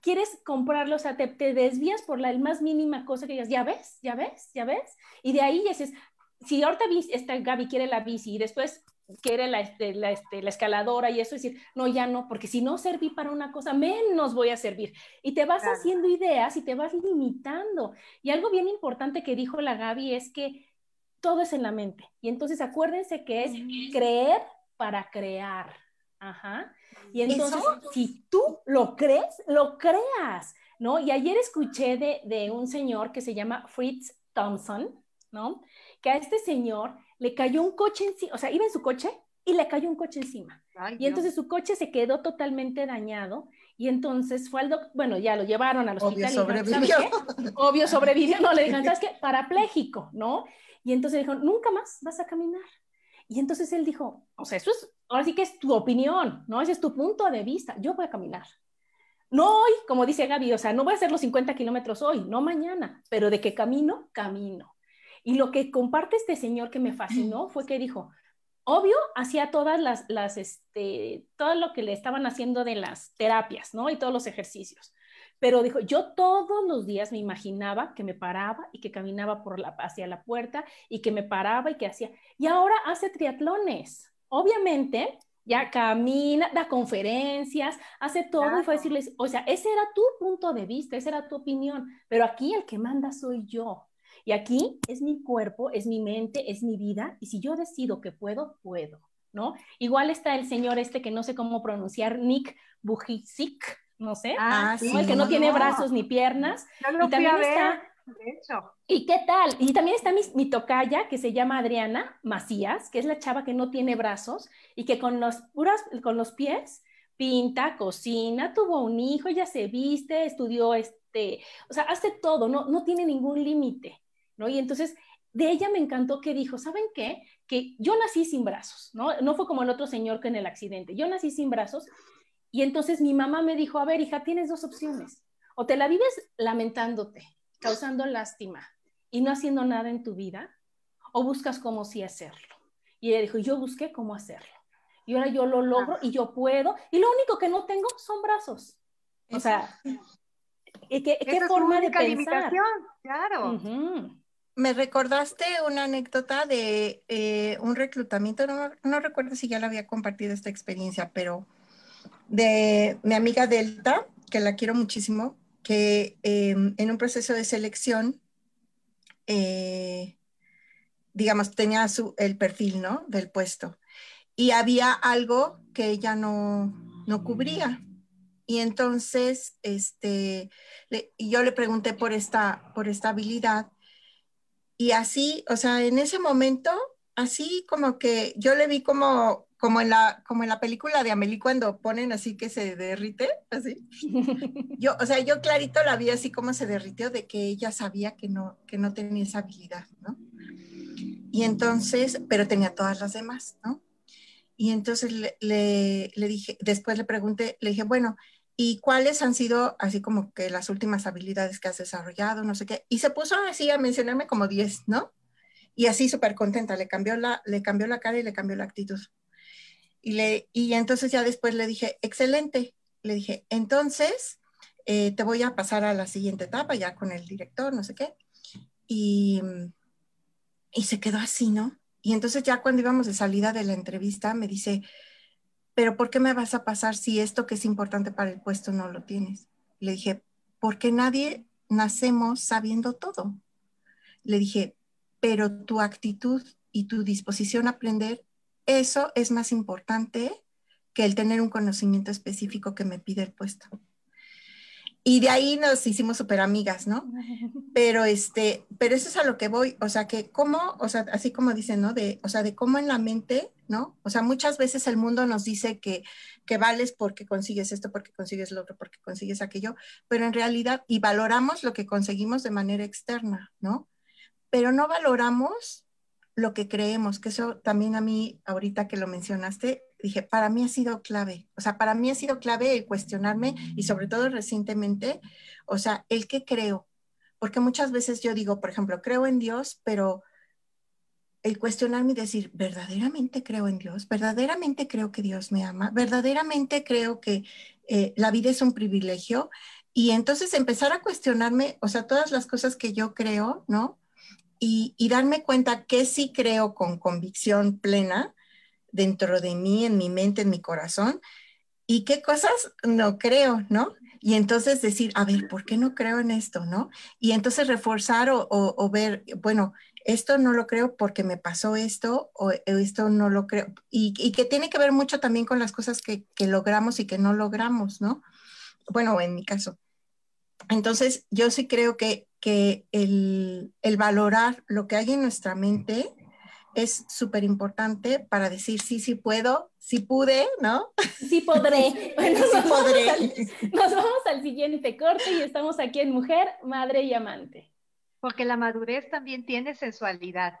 quieres comprarlo, o sea, te, desvías por la más mínima cosa que digas, ya ves, ya ves, ya ves, y de ahí dices, si ahorita esta Gaby quiere la bici y después quiere la, este, la, este, la, escaladora y eso, decir, no, ya no, porque si no serví para una cosa, menos voy a servir. Y te vas haciendo ideas y te vas limitando. Y algo bien importante que dijo la Gaby es que todo es en la mente. Y entonces acuérdense que es creer para crear. Ajá. Y entonces, si tú lo crees, lo creas, ¿no? Y ayer escuché de, de un señor que se llama Fritz Thompson, ¿no? Que a este señor le cayó un coche encima, o sea, iba en su coche y le cayó un coche encima. y entonces su coche se quedó totalmente dañado y entonces fue al doctor, bueno, ya lo llevaron al hospital. Obvio sobrevivió. Obvio sobrevivió, no, le dijeron, ¿sabes qué? Parapléjico, ¿no? Y entonces dijo, nunca más vas a caminar. Y entonces él dijo, o sea, eso es, ahora sí que es tu opinión, ¿no? Ese es tu punto de vista, yo voy a caminar. No hoy, como dice Gaby, o sea, no voy a hacer los 50 kilómetros hoy, no mañana, pero de qué camino, camino. Y lo que comparte este señor que me fascinó fue que dijo, obvio, hacía todas las, las, este, todo lo que le estaban haciendo de las terapias, ¿no? Y todos los ejercicios. Pero dijo, yo todos los días me imaginaba que me paraba y que caminaba por la, hacia la puerta y que me paraba y que hacía. Y ahora hace triatlones. Obviamente, ya camina, da conferencias, hace todo y fue decirles, o sea, ese era tu punto de vista, esa era tu opinión, pero aquí el que manda soy yo. Y aquí es mi cuerpo, es mi mente, es mi vida, y si yo decido que puedo, puedo, ¿no? Igual está el señor este que no sé cómo pronunciar, Nick Bujicic, no sé, ah, el que no, tiene brazos ni piernas. y también está, ¿Y qué tal? Y también está mi, mi, tocaya que se llama Adriana Macías, que es la chava que no tiene brazos y que con los, puras, con los pies pinta, cocina, tuvo un hijo, ya se viste, estudió este, o sea, hace todo, no, no tiene ningún límite. ¿No? Y entonces de ella me encantó que dijo, ¿saben qué? Que yo nací sin brazos, ¿no? No fue como el otro señor que en el accidente, yo nací sin brazos y entonces mi mamá me dijo, a ver, hija, tienes dos opciones, o te la vives lamentándote, causando lástima y no haciendo nada en tu vida, o buscas cómo sí hacerlo. Y ella dijo, yo busqué cómo hacerlo. Y ahora yo lo logro y yo puedo. Y lo único que no tengo son brazos. O sea, ¿qué, qué forma de pensar? Claro me recordaste una anécdota de eh, un reclutamiento, no, recuerdo si ya la había compartido esta experiencia, pero de mi amiga Delta, que la quiero muchísimo, que em, en un proceso de selección, eh, digamos, tenía su, el perfil, ¿no? Del puesto. Y había algo que ella no, no cubría. Y entonces, este, yo le pregunté por esta, por esta habilidad y así, o sea, en ese momento, así como que yo le vi como, como, en, la, como en la película de Amelie cuando ponen así que se derrite, así. Yo, o sea, yo clarito la vi así como se derritió de que ella sabía que no, que no tenía esa habilidad, ¿no? Y entonces, pero tenía todas las demás, ¿no? Y entonces le, le, le dije, después le pregunté, le dije, bueno, y cuáles han sido así como que las últimas habilidades que has desarrollado, no sé qué. Y se puso así a mencionarme como 10, ¿no? Y así súper contenta, le cambió, la, le cambió la cara y le cambió la actitud. Y, le, y entonces ya después le dije, excelente. Le dije, entonces eh, te voy a pasar a la siguiente etapa ya con el director, no sé qué. Y, y se quedó así, ¿no? Y entonces ya cuando íbamos de salida de la entrevista me dice, pero ¿por qué me vas a pasar si esto que es importante para el puesto no lo tienes? Le dije, porque nadie nacemos sabiendo todo. Le dije, pero tu actitud y tu disposición a aprender, eso es más importante que el tener un conocimiento específico que me pide el puesto. Y de ahí nos hicimos súper amigas, ¿no? Pero este, pero eso es a lo que voy, o sea, que cómo, o sea, así como dicen, ¿no? De, o sea, de cómo en la mente, ¿no? O sea, muchas veces el mundo nos dice que, que vales porque consigues esto, porque consigues lo otro, porque consigues aquello, pero en realidad, y valoramos lo que conseguimos de manera externa, ¿no? Pero no valoramos lo que creemos, que eso también a mí, ahorita que lo mencionaste, dije, para mí ha sido clave, o sea, para mí ha sido clave el cuestionarme y sobre todo recientemente, o sea, el que creo, porque muchas veces yo digo, por ejemplo, creo en Dios, pero el cuestionarme y decir, verdaderamente creo en Dios, verdaderamente creo que Dios me ama, verdaderamente creo que eh, la vida es un privilegio. Y entonces empezar a cuestionarme, o sea, todas las cosas que yo creo, ¿no? Y, y darme cuenta que sí creo con convicción plena dentro de mí, en mi mente, en mi corazón, y qué cosas no creo, ¿no? Y entonces decir, a ver, ¿por qué no creo en esto, no? Y entonces reforzar o, o ver, bueno, esto no lo creo porque me pasó esto o esto no lo creo. Y, que tiene que ver mucho también con las cosas que, logramos y que no logramos, ¿no? Bueno, en mi caso. Entonces, yo sí creo que, que el, valorar lo que hay en nuestra mente es súper importante para decir sí, sí puedo, sí pude, ¿no? Sí podré. Bueno, sí podré. nos vamos al siguiente corte y estamos aquí en Mujer, Madre y Amante porque la madurez también tiene sensualidad.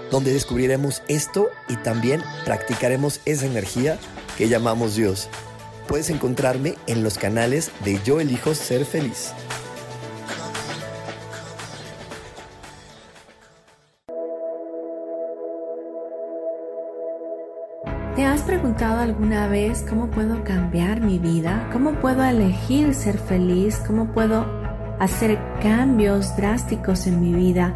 donde descubriremos esto y también practicaremos esa energía que llamamos Dios. Puedes encontrarme en los canales de Yo elijo ser feliz. ¿Te has preguntado alguna vez cómo puedo cambiar mi vida? ¿Cómo puedo elegir ser feliz? ¿Cómo puedo hacer cambios drásticos en mi vida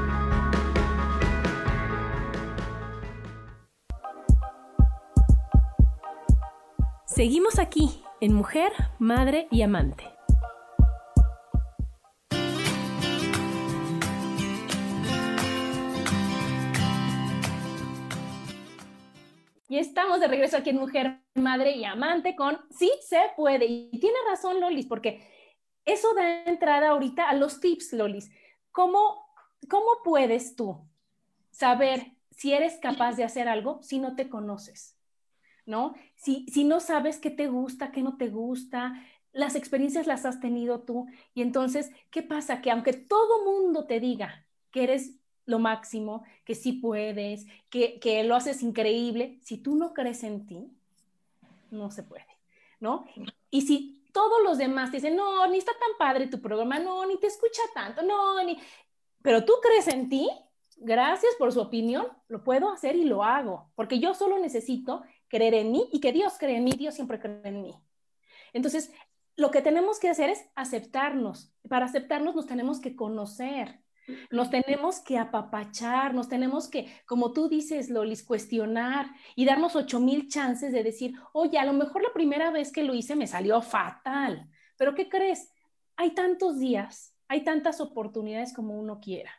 Seguimos aquí en Mujer, Madre y Amante. Y estamos de regreso aquí en Mujer, Madre y Amante con Sí se puede. Y tiene razón Lolis, porque eso da entrada ahorita a los tips, Lolis. ¿Cómo, cómo puedes tú saber si eres capaz de hacer algo si no te conoces? ¿No? Si, si no sabes qué te gusta, qué no te gusta, las experiencias las has tenido tú. Y entonces, ¿qué pasa? Que aunque todo mundo te diga que eres lo máximo, que sí puedes, que, que lo haces increíble, si tú no crees en ti, no se puede, ¿no? Y si todos los demás te dicen, no, ni está tan padre tu programa, no, ni te escucha tanto, no, ni... Pero tú crees en ti, gracias por su opinión, lo puedo hacer y lo hago, porque yo solo necesito creer en mí y que Dios cree en mí, Dios siempre cree en mí. Entonces, lo que tenemos que hacer es aceptarnos. Para aceptarnos nos tenemos que conocer. Nos tenemos que apapachar, nos tenemos que, como tú dices, Lolis, cuestionar y darnos ocho mil chances de decir, oye, a lo mejor la primera vez que lo hice me salió fatal, pero ¿qué crees? Hay tantos días, hay tantas oportunidades como uno quiera.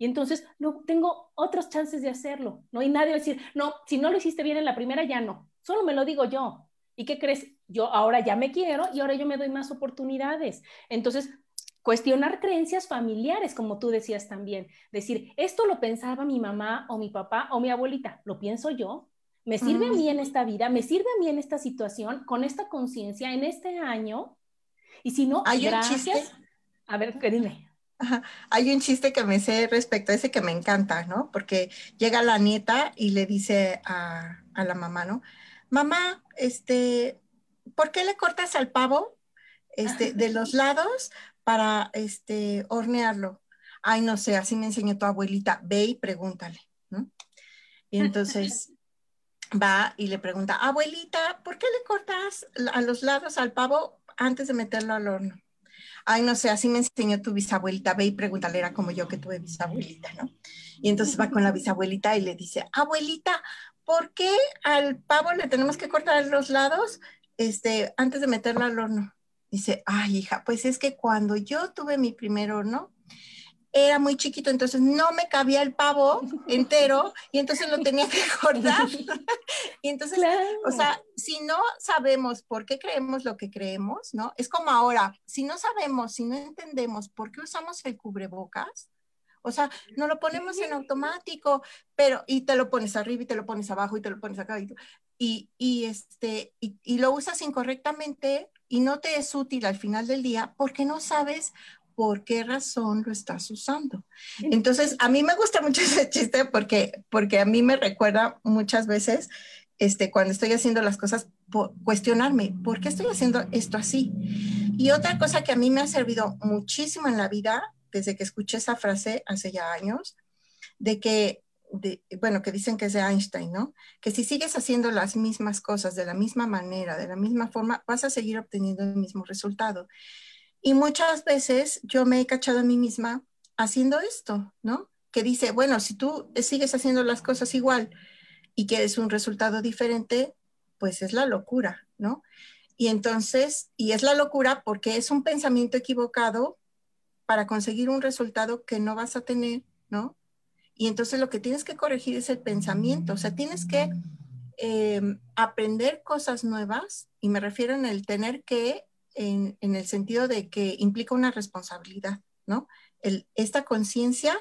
Y entonces no tengo otras chances de hacerlo, ¿no? hay nadie va a decir, no, si no lo hiciste bien en la primera, ya no. Solo me lo digo yo. ¿Y qué crees? Yo ahora ya me quiero y ahora yo me doy más oportunidades. Entonces, Cuestionar creencias familiares, como tú decías también. Decir, esto lo pensaba mi mamá o mi papá o mi abuelita, ¿lo pienso yo? ¿Me sirve a mí en esta vida? ¿Me sirve a mí en esta situación, con esta conciencia, en este año? Y si no, Hay un gracias. chiste. A ver, ¿qué dime? Hay un chiste que me sé respecto a ese que me encanta, ¿no? Porque llega la nieta y le dice a, a la mamá, ¿no? Mamá, este, ¿por qué le cortas al pavo este, de los lados para este, hornearlo? Ay, no sé, así me enseñó tu abuelita. Ve y pregúntale, ¿no? Y entonces va y le pregunta, abuelita, ¿por qué le cortas a los lados al pavo antes de meterlo al horno? Ay, no sé, así me enseñó tu bisabuelita, ve y pregúntale, era como yo que tuve bisabuelita, ¿no? Y entonces va con la bisabuelita y le dice, abuelita, ¿por qué al pavo le tenemos que cortar los lados este, antes de meterlo al horno? Dice, ay, hija, pues es que cuando yo tuve mi primer horno, era muy chiquito, entonces no me cabía el pavo entero y entonces lo tenía que cortar. y entonces, Claro. o sea, si no sabemos por qué creemos lo que creemos, ¿no? Es como ahora, si no sabemos, si no entendemos por qué usamos el cubrebocas, o sea, no lo ponemos en automático, pero y te lo pones arriba y te lo pones abajo y te lo pones acá y, y, y este, y, y lo usas incorrectamente y no te es útil al final del día porque no sabes por qué razón lo estás usando. Entonces, a mí me gusta mucho ese chiste porque, porque a mí me recuerda muchas veces, este, cuando estoy haciendo las cosas, po- cuestionarme, ¿por qué estoy haciendo esto así? Y otra cosa que a mí me ha servido muchísimo en la vida, desde que escuché esa frase hace ya años, de que, de- bueno, que dicen que es de Einstein, ¿no? Que si sigues haciendo las mismas cosas de la misma manera, de la misma forma, vas a seguir obteniendo el mismo resultado. Y muchas veces yo me he cachado a mí misma haciendo esto, ¿no? Que dice, bueno, si tú sigues haciendo las cosas igual y quieres un resultado diferente, pues es la locura, ¿no? Y entonces, y es la locura porque es un pensamiento equivocado para conseguir un resultado que no vas a tener, ¿no? Y entonces lo que tienes que corregir es el pensamiento, o sea, tienes que eh, aprender cosas nuevas, y me refiero en el tener que en, en, el sentido de que implica una responsabilidad, ¿no? El, esta conciencia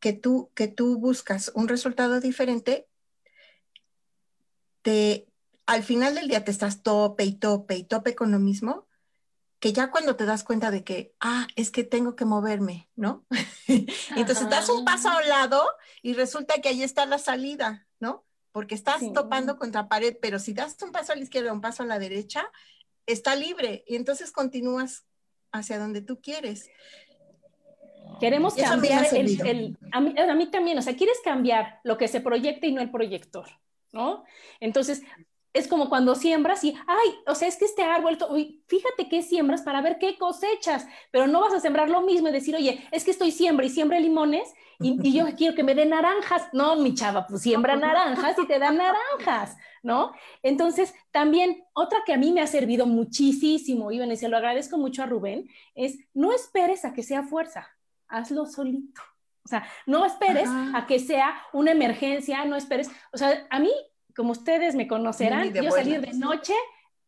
que tú, que tú buscas un resultado diferente, te, al final del día te estás tope y tope y tope con lo mismo, que ya cuando te das cuenta de que, ah, es que tengo que moverme, ¿no? Entonces das un paso a un lado y resulta que ahí está la salida, ¿no? Porque estás sí. topando contra pared, pero si das un paso a la izquierda, un paso a la derecha, está libre y entonces continúas hacia donde tú quieres. Queremos cambiar el, el a, mí, a, mí, también, o sea, quieres cambiar lo que se proyecta y no el proyector, ¿no? Entonces, es como cuando siembras y, ay, o sea, es que este árbol, uy, fíjate qué siembras para ver qué cosechas, pero no vas a sembrar lo mismo y decir, oye, es que estoy siembra y siembra limones y, y yo quiero que me den naranjas. No, mi chava, pues siembra naranjas y te dan naranjas, ¿no? Entonces, también otra que a mí me ha servido muchísimo, y se lo agradezco mucho a Rubén, es no esperes a que sea fuerza, hazlo solito. O sea, no esperes Ajá. a que sea una emergencia, no esperes, o sea, a mí como ustedes me conocerán, yo salir de noche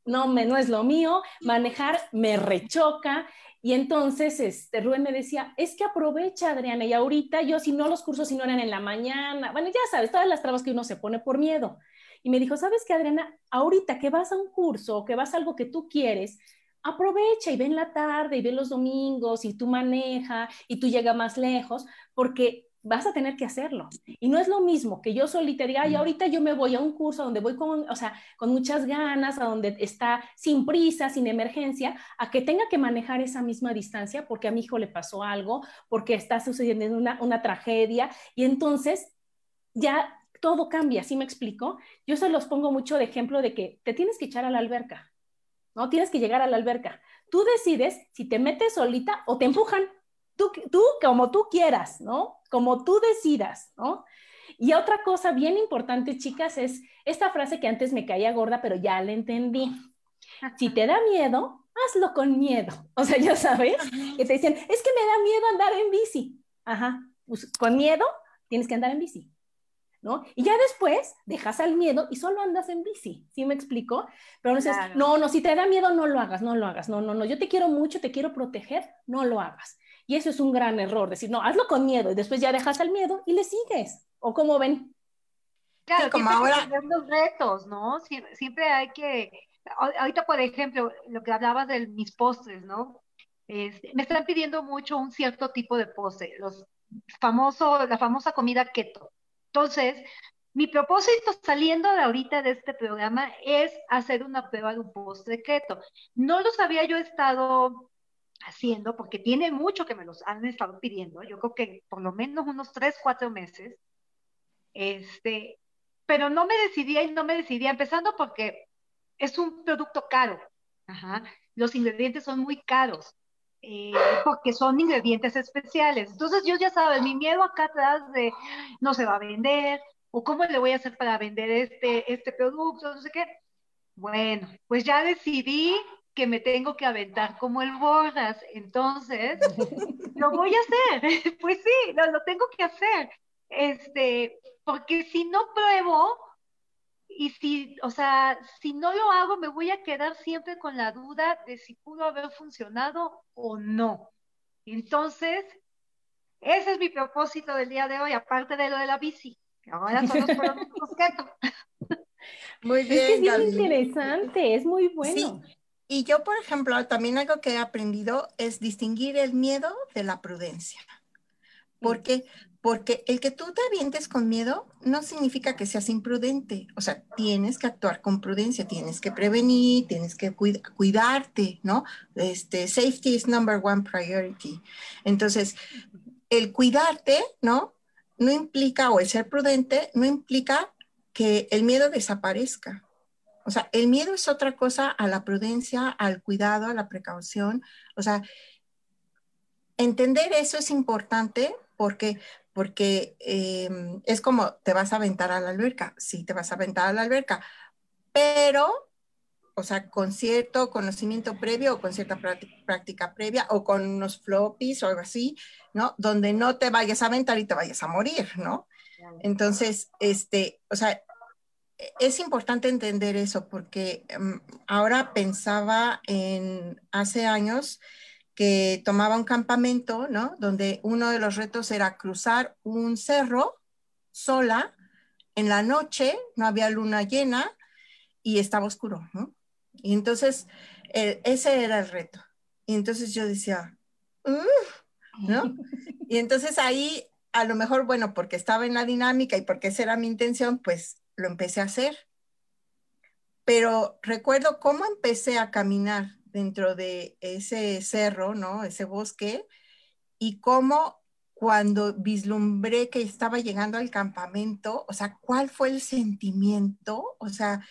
no, me, no es lo mío, manejar me rechoca. Y entonces este, Rubén me decía, es que aprovecha, Adriana, y ahorita yo, si no los cursos, si no eran en la mañana, bueno, ya sabes, todas las trabas que uno se pone por miedo. Y me dijo, ¿sabes qué, Adriana? Ahorita que vas a un curso o que vas a algo que tú quieres, aprovecha y ven la tarde y ven los domingos y tú maneja y tú llega más lejos, porque vas a tener que hacerlo. Y no es lo mismo que yo solita diga, ay, ahorita yo me voy a un curso donde voy con, o sea, con muchas ganas, a donde está sin prisa, sin emergencia, a que tenga que manejar esa misma distancia porque a mi hijo le pasó algo, porque está sucediendo una, una tragedia. Y entonces ya todo cambia, ¿sí me explico? Yo se los pongo mucho de ejemplo de que te tienes que echar a la alberca, ¿no? Tienes que llegar a la alberca. Tú decides si te metes solita o te empujan. Tú, tú como tú quieras, ¿no? Como tú decidas, ¿no? Y otra cosa bien importante, chicas, es esta frase que antes me caía gorda, pero ya la entendí. Si te da miedo, hazlo con miedo. O sea, ya sabes, que te dicen, es que me da miedo andar en bici. Ajá, pues con miedo tienes que andar en bici. ¿No? Y ya después dejas al miedo y solo andas en bici, ¿sí me explico? Pero no claro. no, no, si te da miedo, no lo hagas, no lo hagas, no, no, no, yo te quiero mucho, te quiero proteger, no lo hagas. Y eso es un gran error, decir, no, hazlo con miedo y después ya dejas al miedo y le sigues. ¿O cómo ven? Claro, sí, como ahora los retos, ¿no? Siempre, siempre hay que ahorita, por ejemplo, lo que hablabas de mis postres, ¿no? Este, me están pidiendo mucho un cierto tipo de postre, los famoso, la famosa comida keto. Entonces, mi propósito saliendo de ahorita de este programa es hacer una prueba de un postre keto. No los había yo estado haciendo porque tiene mucho que me los han estado pidiendo. Yo creo que por lo menos unos tres, cuatro meses. Este, pero no me decidía y no me decidía, empezando porque es un producto caro. Los ingredientes son muy caros. Eh, porque son ingredientes especiales. Entonces yo ya sabes, mi miedo acá atrás de no se va a vender, o cómo le voy a hacer para vender este, este producto, no sé qué. Bueno, pues ya decidí que me tengo que aventar como el Bordas, entonces lo voy a hacer, pues sí, lo, lo tengo que hacer, este, porque si no pruebo, y si, o sea, si no lo hago, me voy a quedar siempre con la duda de si pudo haber funcionado o no. Entonces, ese es mi propósito del día de hoy, aparte de lo de la bici. Ahora son los productos keto. Muy bien. Es que es bien interesante, es muy bueno. Sí. Y yo, por ejemplo, también algo que he aprendido es distinguir el miedo de la prudencia. ¿Por qué? Porque el que tú te avientes con miedo no significa que seas imprudente. O sea, tienes que actuar con prudencia, tienes que prevenir, tienes que cuidarte, ¿no? Este, safety is number one priority. Entonces, el cuidarte, ¿no? No implica, o el ser prudente, no implica que el miedo desaparezca. O sea, el miedo es otra cosa a la prudencia, al cuidado, a la precaución. O sea, entender eso es importante porque porque em, es como te vas a aventar a la alberca, sí te vas a aventar a la alberca, pero, o sea, con cierto conocimiento previo o con cierta práctica previa o con unos floppies o algo así, ¿no? Donde no te vayas a aventar y te vayas a morir, ¿no? Entonces, este, o sea, es importante entender eso porque em, ahora pensaba en hace años, que tomaba un campamento, ¿no? Donde uno de los retos era cruzar un cerro sola en la noche, no había luna llena y estaba oscuro, ¿no? Y entonces eh, ese era el reto. Y entonces yo decía, ¿no? Y entonces ahí, a lo mejor, bueno, porque estaba en la dinámica y porque esa era mi intención, pues lo empecé a hacer. Pero recuerdo cómo empecé a caminar dentro de ese cerro, ¿no? Ese bosque, y cómo cuando vislumbré que estaba llegando al campamento, o sea, ¿cuál fue el sentimiento? O sea,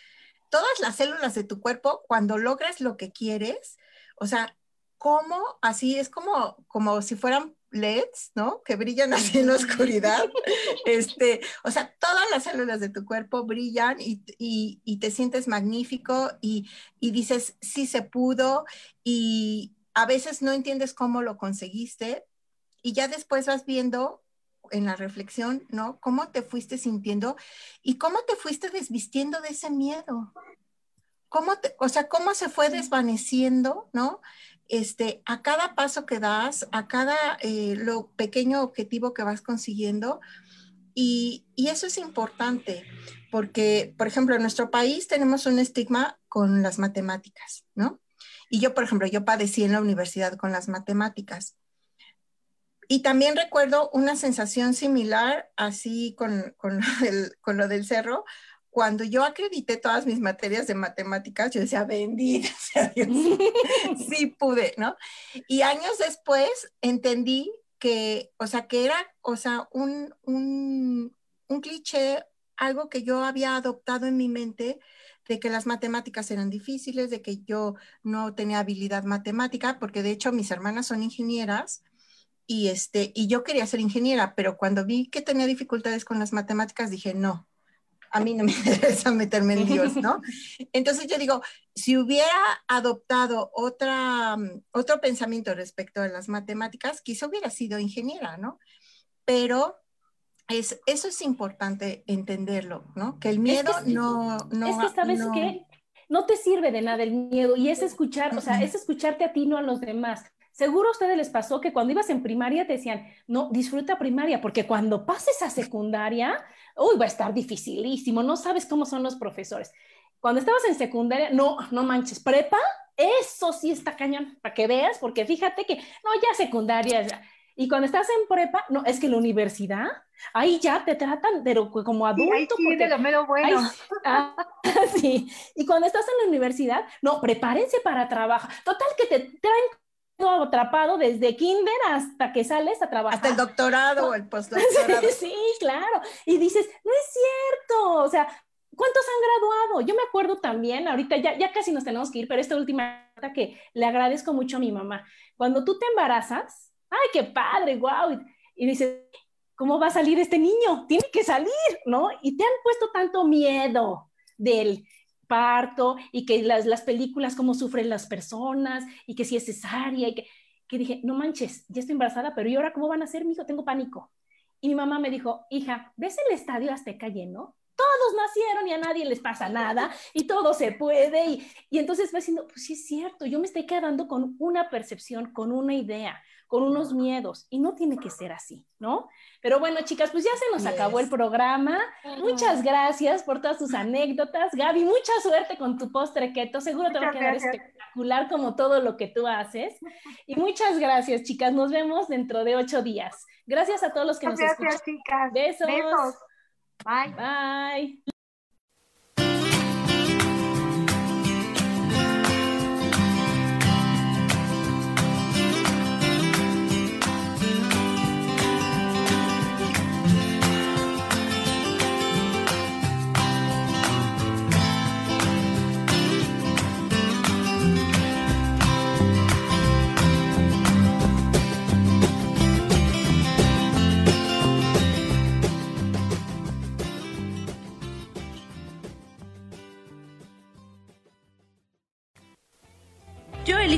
todas las células de tu cuerpo, cuando logras lo que quieres, o sea, ¿cómo? Así es como, como si fueran LEDs, ¿no? Que brillan así en la oscuridad. Este, o sea, todas las células de tu cuerpo brillan y, te sientes magnífico y, y, dices, sí se pudo y a veces no entiendes cómo lo conseguiste y ya después vas viendo en la reflexión, ¿no? Cómo te fuiste sintiendo y cómo te fuiste desvistiendo de ese miedo. ¿Cómo te, o sea, cómo se fue desvaneciendo, ¿no? Este, a cada paso que das, a cada eh, lo pequeño objetivo que vas consiguiendo. Y, eso es importante porque, por ejemplo, en nuestro país tenemos un estigma con las matemáticas, ¿no? Y yo, por ejemplo, yo padecí en la universidad con las matemáticas. Y también recuerdo una sensación similar, así con, con, con lo del cerro, cuando yo acredité todas mis materias de matemáticas, yo decía, bendita sea Dios, sí pude, ¿no? Y años después entendí que, o sea, que era, o sea, un, un, un cliché, algo que yo había adoptado en mi mente de que las matemáticas eran difíciles, de que yo no tenía habilidad matemática, porque de hecho mis hermanas son ingenieras y, este, y yo quería ser ingeniera, pero cuando vi que tenía dificultades con las matemáticas dije, no, a mí no me interesa meterme en Dios, ¿no? Entonces yo digo, si hubiera adoptado otra, mm, otro pensamiento respecto a las matemáticas, quizá hubiera sido ingeniera, ¿no? Pero es, eso es importante entenderlo, ¿no? Que el miedo no, no... Es que sabes no, que no te sirve de nada el miedo y es escuchar, o sea, es escucharte a ti, no a los demás. Seguro a ustedes les pasó que cuando ibas en primaria te decían, no, disfruta primaria, porque cuando pases a secundaria, uy, va a estar dificilísimo, no sabes cómo son los profesores. Cuando estabas en secundaria, no, no manches, prepa, eso sí está cañón, para que veas, porque fíjate que, no, ya secundaria, ya. Y cuando estás en prepa, no, es que la universidad, ahí ya te tratan, pero como adulto. ahí sí, de lo mero bueno. ah, sí. Y cuando estás en la universidad, no, prepárense para trabajo. Total que te traen atrapado desde kinder hasta que sales a trabajar. Hasta el doctorado o el postdoctorado. sí, claro. Y dices, no es cierto. O sea, ¿cuántos han graduado? Yo me acuerdo también, ahorita ya, ya casi nos tenemos que ir, pero esta última que le agradezco mucho a mi mamá. Cuando tú te embarazas, ¡ay, qué padre! ¡Wow! Y dices, ¿cómo va a salir este niño? Tiene que salir, ¿no? Y te han puesto tanto miedo del parto y que las, las películas, cómo sufren las personas y que si es cesárea y que, que dije, no manches, ya estoy embarazada, pero ¿y ahora cómo van a ser, mi hijo? Tengo pánico. Y mi mamá me dijo, hija, ¿ves el estadio Azteca lleno? Todos nacieron y a nadie les pasa nada y todo se puede. Y, y entonces va diciendo, pues sí es cierto, yo me estoy quedando con una percepción, con una idea con unos miedos y no tiene que ser así, ¿no? Pero bueno, chicas, pues ya se nos acabó el programa. Muchas gracias por todas tus anécdotas. Gaby, mucha suerte con tu postre keto. Seguro te va a quedar espectacular como todo lo que tú haces. Y muchas gracias, chicas. Nos vemos dentro de ocho días. Gracias a todos los que nos escuchan. Gracias, chicas. Besos. Besos. Bye. Bye.